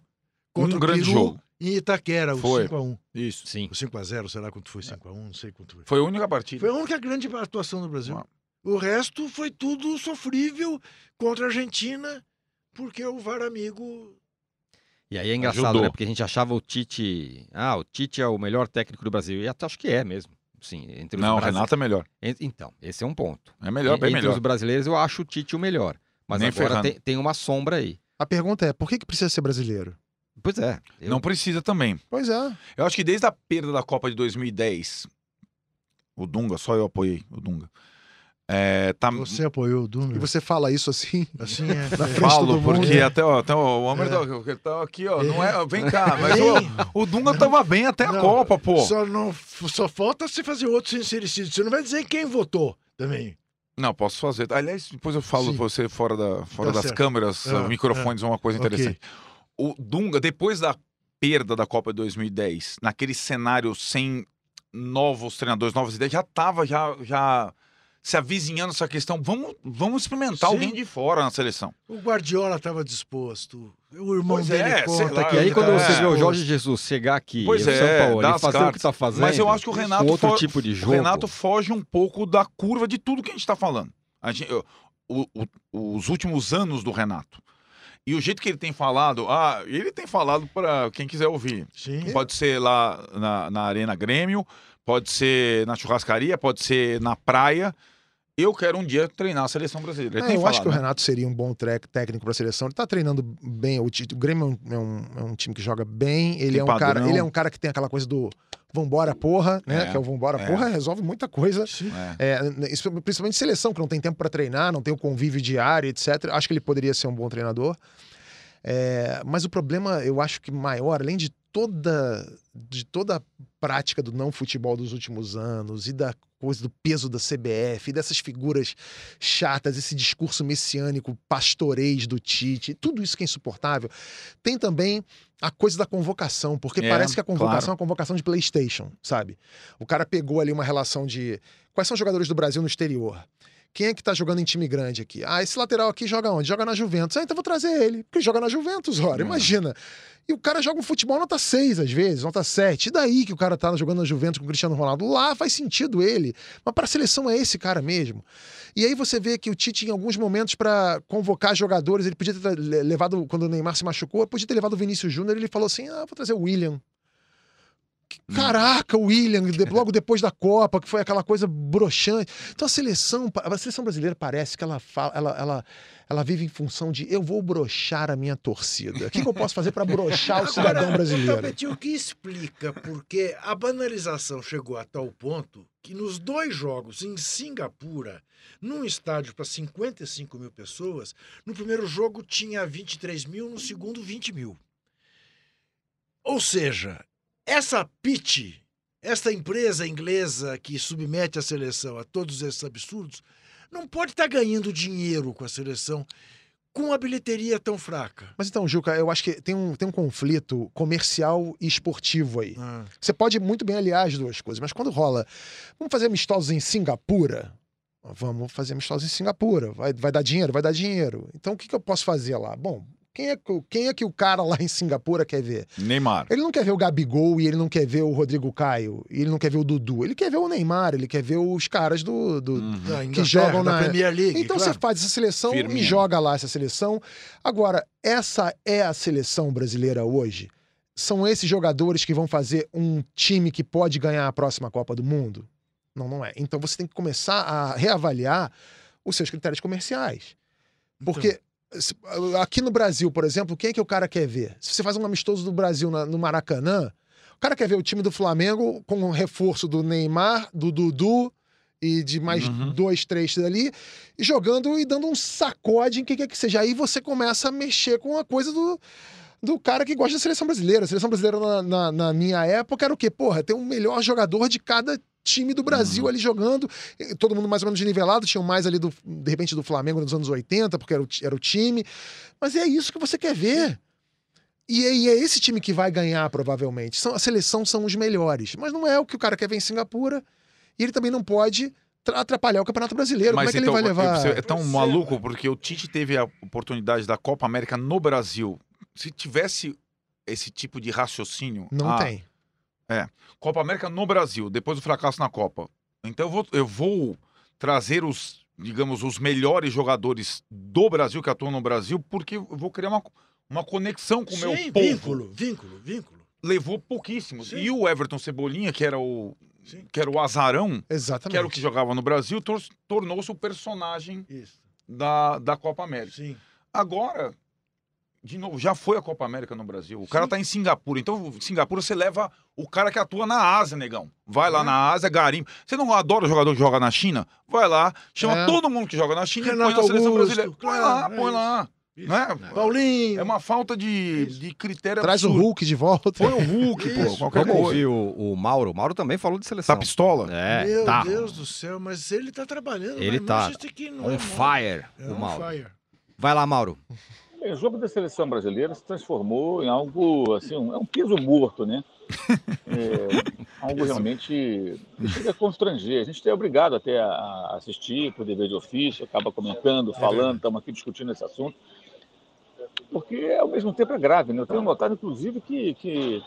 S3: Contra
S4: Um
S3: o
S4: grande
S3: Peru
S4: jogo.
S3: em Itaquera, o
S4: Foi.
S3: 5x1.
S4: Isso.
S1: Sim.
S3: O 5x0, sei lá quanto foi 5x1, não sei quanto foi.
S4: Foi a única partida.
S3: Foi a única grande atuação do Brasil.
S4: Ah.
S3: O resto foi tudo sofrível contra a Argentina, porque o VAR amigo.
S1: E aí é engraçado,
S4: Ajudou.
S1: né? Porque a gente achava o Tite. Ah, o Tite é o melhor técnico do Brasil. E até acho que é mesmo. Sim, entre os
S4: Não, o Renato é melhor.
S1: en- Então, esse é um ponto.
S4: É melhor, bem
S1: entre
S4: melhor.
S1: os brasileiros, eu acho o Tite o melhor. Mas
S4: Nem
S1: agora tem, tem uma sombra aí.
S2: A pergunta é, por que, que precisa ser brasileiro?
S1: Pois é. eu-
S4: Não precisa também.
S2: Pois é.
S4: Eu acho que desde a perda da Copa de 2010, o Dunga, só eu apoiei o Dunga. É, tá,
S3: Você apoiou o
S2: E
S3: Dunga?
S2: você fala isso assim,
S3: Assim é.
S2: na
S4: falo porque até, ó, até ó, o Homer
S3: É.
S4: tá- aqui, ó, não é, vem cá, mas o, o Dunga tava bem até a
S3: Não,
S4: Copa, pô.
S3: Só, não, só falta você fazer outros sincericídios. Você não vai dizer quem votou também.
S4: Não, posso fazer. Aliás, depois eu falo
S3: Sim.
S4: você fora, da, fora
S3: Tá
S4: das
S3: certo.
S4: câmeras,
S3: Ah,
S4: microfones, é uma coisa interessante. O Dunga, depois da perda da Copa de 2010, naquele cenário sem novos treinadores, novas ideias, já tava já, já se avizinhando essa questão. Vamos, vamos experimentar
S3: Sim.
S4: alguém de fora na seleção.
S3: O Guardiola estava disposto. O irmão
S4: Pois
S3: dele
S4: é,
S3: conta
S4: lá,
S3: que
S1: E aí, quando
S3: tava
S1: você vê o. Jorge Jesus chegar aqui,
S4: Pois
S1: o
S4: é,
S1: São Paulo,
S4: dá
S1: ele fazer o
S4: cartas.
S1: que tá fazendo.
S4: Mas eu acho que o Renato
S1: outro
S4: fo-
S1: tipo de
S4: O
S1: jogo.
S4: Renato foge um pouco da curva de tudo que a gente está falando. A gente- o- o- os últimos anos do Renato. E o jeito que ele tem falado, ah, ele tem falado para quem quiser ouvir.
S3: Sim.
S4: Pode ser lá na, na Arena Grêmio, pode ser na churrascaria, pode ser na praia. Eu quero um dia treinar a seleção brasileira.
S2: É,
S4: tem
S2: eu
S4: falado,
S2: acho que o
S4: né?
S2: Renato seria um bom técnico para a seleção. Ele tá treinando bem. O, o Grêmio é um, é um- é um time que joga bem. Ele
S4: Tem
S2: é, um cara, ele é um cara que tem aquela coisa do vambora porra, né?
S4: É,
S2: que é o vambora
S4: é.
S2: porra, resolve muita coisa.
S4: É.
S2: É, isso, principalmente seleção, que não tem tempo para treinar, não tem o convívio diário, etc. Acho que ele poderia ser um bom treinador. É, mas o problema, eu acho que maior, além de toda, de toda a prática do não futebol dos últimos anos e da coisa do peso da CBF, dessas figuras chatas, esse discurso messiânico, pastoreis do Tite, tudo isso que é insuportável, tem também a coisa da convocação, porque
S4: É,
S2: parece que a convocação
S4: claro.
S2: é uma convocação de PlayStation, sabe? O cara pegou ali uma relação de quais são os jogadores do Brasil no exterior. Quem é que tá jogando em time grande aqui? Ah, esse lateral aqui joga onde? Joga na Juventus. Ah, então vou trazer ele. Porque joga na Juventus, ora,
S4: É.
S2: imagina. E o cara joga um futebol nota 6 às vezes, nota 7. E daí que o cara tá jogando na Juventus com o Cristiano Ronaldo? Lá faz sentido ele. Mas para a seleção é esse cara mesmo. E aí você vê que o Tite, em alguns momentos, para convocar jogadores, ele podia ter le- levado, quando o Neymar se machucou, podia ter levado o Vinícius Júnior. Ele falou assim: ah, vou trazer o William. Caraca, o William, logo depois da Copa, que foi aquela coisa broxante. Então a seleção, a seleção brasileira parece que ela, fala, ela, ela, ela vive em função de eu vou broxar a minha torcida. O que, que eu posso fazer para broxar o cidadão brasileiro?
S3: Talvez o que explica porque a banalização chegou a tal ponto que nos dois jogos em Singapura, num estádio para 55 mil pessoas, no primeiro jogo tinha 23 mil, no segundo 20 mil. Ou seja, essa PIT, esta empresa inglesa que submete a seleção a todos esses absurdos, não pode estar ganhando dinheiro com a seleção com a bilheteria tão fraca.
S2: Mas então, Juca, eu acho que tem um, tem um conflito comercial e esportivo aí. Você pode muito bem aliar as duas coisas, mas quando rola, vamos fazer amistosos em Singapura? Vamos fazer amistosos em Singapura. Vai, vai dar dinheiro? Vai dar dinheiro. Então o que, que eu posso fazer lá? Bom, Quem é, que o- quem é que o cara lá em Singapura quer ver?
S4: Neymar.
S2: Ele não quer ver o Gabigol e ele não quer ver o Rodrigo Caio e ele não quer ver o Dudu. Ele quer ver o Neymar, ele quer ver os caras do. do-
S4: Uhum.
S2: Que
S3: Inglaterra,
S2: jogam na
S3: Premier League.
S2: Então
S3: claro.
S2: você faz essa seleção
S4: Firmino.
S2: e joga lá essa seleção. Agora, essa é a seleção brasileira hoje? São esses jogadores que vão fazer um time que pode ganhar a próxima Copa do Mundo? Não, não é. Então você tem que começar a reavaliar os seus critérios comerciais. Porque se- aqui no Brasil, por exemplo, quem é que o cara quer ver? Se você faz um amistoso do Brasil na- no Maracanã, o cara quer ver o time do Flamengo com um reforço do Neymar, do Dudu e de mais
S4: Uhum.
S2: dois, três ali, e jogando e dando um sacode em quem quer que seja. Aí você começa a mexer com a coisa do, do cara que gosta da seleção brasileira. A seleção brasileira, na, na- na minha época, era o quê? Porra, tem um melhor jogador de cada time do Brasil ali jogando. E Todo mundo mais ou menos nivelado, tinham mais ali, do, de repente, do Flamengo nos anos 80, porque era o, era o time. Mas é isso que você quer ver. E é, e é esse time que vai ganhar, provavelmente. São, a seleção são os melhores. Mas não é o que o cara quer ver em Singapura. E ele também não pode tra- atrapalhar o Campeonato Brasileiro. Como é que
S4: então,
S2: ele vai levar.
S4: você é tão
S3: é,
S4: maluco porque o Tite teve a oportunidade da Copa América no Brasil. Se tivesse esse tipo de raciocínio.
S2: Não
S4: ah,
S2: tem.
S4: Copa América no Brasil, depois do fracasso na Copa. Então eu vou, eu vou trazer os, digamos, os melhores jogadores do Brasil que atuam no Brasil, porque eu vou criar uma, uma conexão com o meu povo.
S3: vínculo, vínculo, vínculo.
S4: Levou pouquíssimos.
S3: Sim.
S4: E o Everton Cebolinha, que era o,
S3: Sim.
S4: que era o azarão,
S2: Exatamente.
S4: que era o que jogava no Brasil, tor- tornou-se o personagem
S3: Isso,
S4: da, da Copa América.
S3: sim.
S4: Agora, de novo, já foi a Copa América no Brasil. O cara tá em Singapura. Então, Singapura você leva o cara que atua na Ásia, negão. Vai lá
S3: É.
S4: na Ásia, garimpa. Você não adora o jogador que joga na China? Vai lá, chama
S2: É.
S4: todo mundo que joga na China
S3: Renato
S4: e põe na seleção
S3: Augusto,
S4: brasileira. Põe
S3: claro,
S4: lá,
S3: é
S4: põe
S3: isso.
S4: lá.
S3: Isso.
S4: Não é?
S3: Paulinho.
S4: É uma falta de, de critério
S2: Traz o
S4: absurdo.
S2: Hulk de volta.
S4: Põe o Hulk, pô.
S3: Isso.
S4: Qualquer coisa.
S1: ouvir o, o Mauro. O Mauro também falou de seleção.
S4: Tá pistola?
S1: É,
S3: Meu
S1: tá.
S3: Deus do céu, mas ele tá trabalhando.
S1: Ele tá
S3: Manchester que não
S1: On
S3: é
S1: fire.
S3: É
S1: o Mauro.
S3: fire.
S1: Vai lá, Mauro.
S5: O jogo da seleção brasileira se transformou em algo assim, um, é um peso morto, né? É, algo realmente chega a constranger. A gente é obrigado até a- assistir por dever de ofício, acaba comentando, falando, estamos aqui discutindo esse assunto, porque ao mesmo tempo é grave, né? Eu tenho notado, inclusive, que, que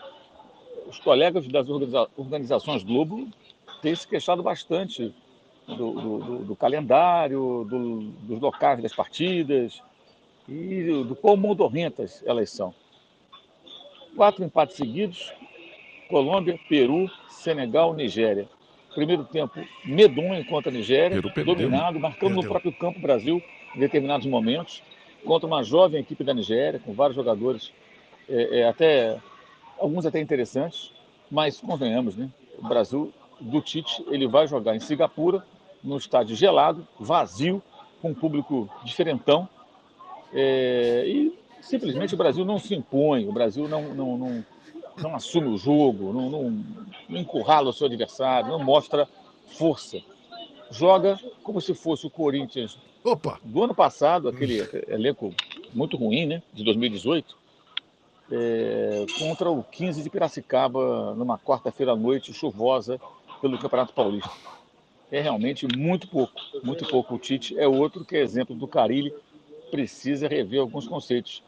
S5: os colegas das organiza- organizações Globo têm se queixado bastante do, do- do- do calendário, do- dos locais das partidas e do, quão modorrentas elas são. Quatro empates seguidos: Colômbia, Peru, Senegal, Nigéria. Primeiro tempo medonho contra a Nigéria,
S4: Peru perdeu,
S5: dominado, marcando no
S3: Perdeu.
S5: próprio campo Brasil em determinados momentos, contra uma jovem equipe da Nigéria, com vários jogadores, é, é, até alguns até interessantes, mas convenhamos, né? O Brasil do Tite ele vai jogar em Singapura, num estádio gelado, vazio, com um público diferentão, é, e simplesmente o Brasil não se impõe, o Brasil não, não, não, não assume o jogo, não, não, não encurrala o seu adversário, não mostra força. Joga como se fosse o Corinthians
S3: Opa,
S5: do ano passado, aquele elenco muito ruim, né, de 2018, é, contra o 15 de Piracicaba, numa quarta-feira à noite, chuvosa, pelo Campeonato Paulista. É realmente muito pouco, muito pouco. O Tite é outro que é exemplo do Carilli, precisa rever alguns conceitos.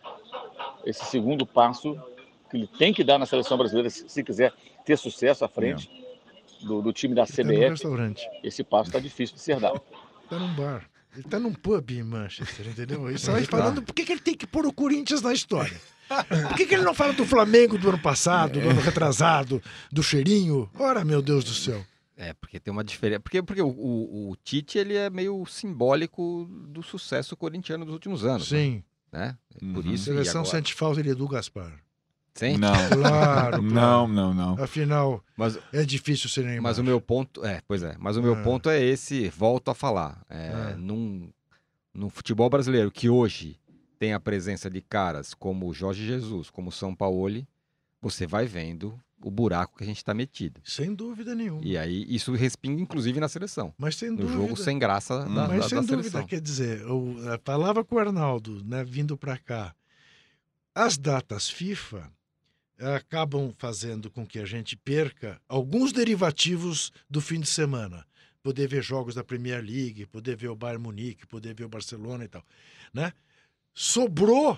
S5: Esse segundo passo que ele tem que dar na seleção brasileira, se se quiser ter sucesso à frente do, do time da
S3: ele tá
S5: CBF,
S3: restaurante,
S5: esse passo está difícil de ser dado.
S3: tá num bar. Ele tá num pub em Manchester, entendeu? Ele sai falando por que, que ele tem que pôr o Corinthians na história. Por que, que ele não fala do Flamengo do ano passado, do ano retrasado, do cheirinho? Ora, meu Deus do céu.
S1: É, porque tem uma diferença. Porque, porque o, o- o Tite ele é meio simbólico do sucesso corintiano dos últimos anos.
S3: Sim,
S1: Né? Por
S4: Uhum.
S1: isso. e
S3: seleção
S1: agora...
S3: sente falta de Edu Gaspar.
S1: Sente?
S4: Não.
S3: Claro,
S4: Não, não, não.
S3: Afinal,
S1: Mas,
S3: é difícil ser Neymar.
S1: mas o meu ponto. É, pois é. Mas o meu
S3: Ah.
S1: ponto é esse, volto a falar. É,
S3: Ah.
S1: num, num futebol brasileiro que hoje tem a presença de caras como o Jorge Jesus, como o São Paulo, você vai vendo o buraco que a gente está metido.
S3: Sem dúvida nenhuma.
S1: E aí isso respinga, inclusive, na seleção.
S3: Mas sem
S1: No
S3: dúvida.
S1: jogo sem graça da,
S3: Mas
S1: da-
S3: sem
S1: da
S3: dúvida,
S1: seleção.
S3: quer dizer, eu eh, falava com o Arnaldo, né, vindo para cá. As datas FIFA eh, acabam fazendo com que a gente perca alguns derivativos do fim de semana. Poder ver jogos da Premier League, poder ver o Bayern Munique, poder ver o Barcelona e tal, né? Sobrou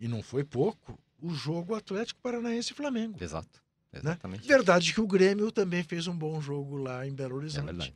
S3: e não foi pouco, o jogo Atlético Paranaense e Flamengo.
S1: Exato. Exatamente.
S3: Verdade que o Grêmio também fez um bom jogo lá em Belo
S1: É
S3: Horizonte.
S1: verdade.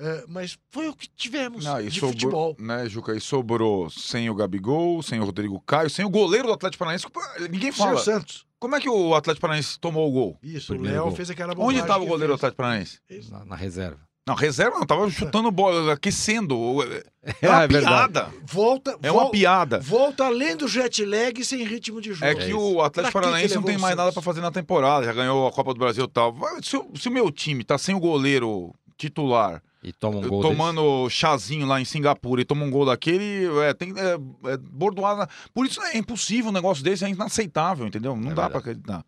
S3: É, mas foi o que tivemos
S4: Não,
S3: de
S4: sobrou,
S3: futebol.
S4: né, Juca? E sobrou sem o Gabigol, sem o Rodrigo Caio, sem o goleiro do Atlético Paranaense. Ninguém fala.
S3: Santos.
S4: Como é que o Atlético Paranaense tomou o gol?
S3: Isso,
S1: Primeiro
S3: o Léo
S1: gol.
S3: fez aquela bobagem.
S4: Onde estava o goleiro do. Atlético Paranaense?
S1: Na, na reserva.
S4: Não, reserva não, tava chutando bola, aquecendo. É
S1: É
S4: uma
S1: verdade.
S4: piada.
S3: Volta,
S4: É uma piada.
S3: volta além do jet lag sem ritmo de jogo.
S4: É que o Atlético Paranaense não tem mais nada pra fazer na temporada. Já ganhou a Copa do Brasil e tal. Vai, Se, o- se o meu time tá sem o goleiro titular,
S1: E toma um gol
S4: tomando chazinho lá em Singapura e toma um gol daquele, é, tem é, é, bordoada. Por isso é impossível um negócio desse, é inaceitável, entendeu? Não
S1: É
S4: dá pra acreditar.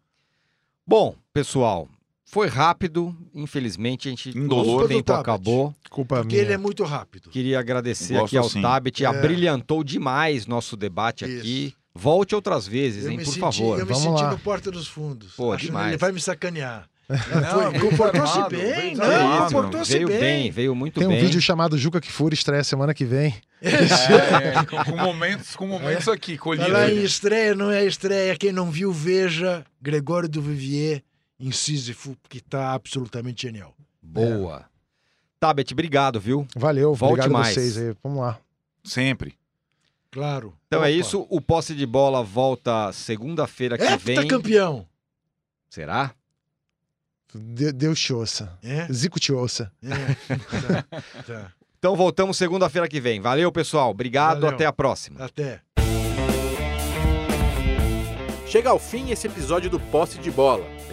S1: Bom, pessoal, foi rápido. Infelizmente, a gente
S4: Indolor.
S1: o tempo
S3: Tabet.
S1: acabou.
S2: Culpa
S3: Porque
S2: minha.
S3: ele é muito rápido.
S1: Queria agradecer
S4: Gosto
S1: aqui ao
S4: assim.
S1: Tabet.
S3: É.
S1: Abrilhantou demais nosso debate
S3: Isso.
S1: aqui. Volte outras vezes,
S3: Eu
S1: hein,
S3: me
S1: por
S3: senti,
S1: favor.
S3: eu me
S2: Vamos
S3: senti
S2: lá.
S3: no Porta dos Fundos.
S1: Pô,
S3: achando
S1: demais.
S3: Ele vai me sacanear.
S4: Não,
S3: Comportou-se bem,
S4: bem
S3: não, comportou-se
S1: Veio
S3: bem.
S1: bem, veio muito
S2: Tem um
S1: bem.
S2: vídeo chamado Juca Kfouri, estreia semana que vem.
S4: É, com, com momentos, com momentos aqui, colhidos.
S3: Falar em estreia, não é estreia. Quem não viu, veja Gregório do Vivier em Sísifo, que tá absolutamente genial.
S1: Boa. Tabet, obrigado, viu?
S2: Valeu,
S1: Volte
S2: obrigado a
S1: mais.
S2: vocês aí. Vamos lá.
S4: Sempre.
S3: Claro.
S1: Então é
S3: Opa.
S1: isso. O posse de bola volta segunda-feira que vem.
S3: Heptacampeão.
S1: Será?
S2: De- Deus te ouça.
S3: É?
S2: Zico te ouça.
S3: É. Tá, tá.
S1: Então voltamos segunda-feira que vem. Valeu, pessoal. Obrigado.
S3: Valeu.
S1: Até a próxima.
S3: Até.
S6: Chega ao fim esse episódio do Posse de Bola.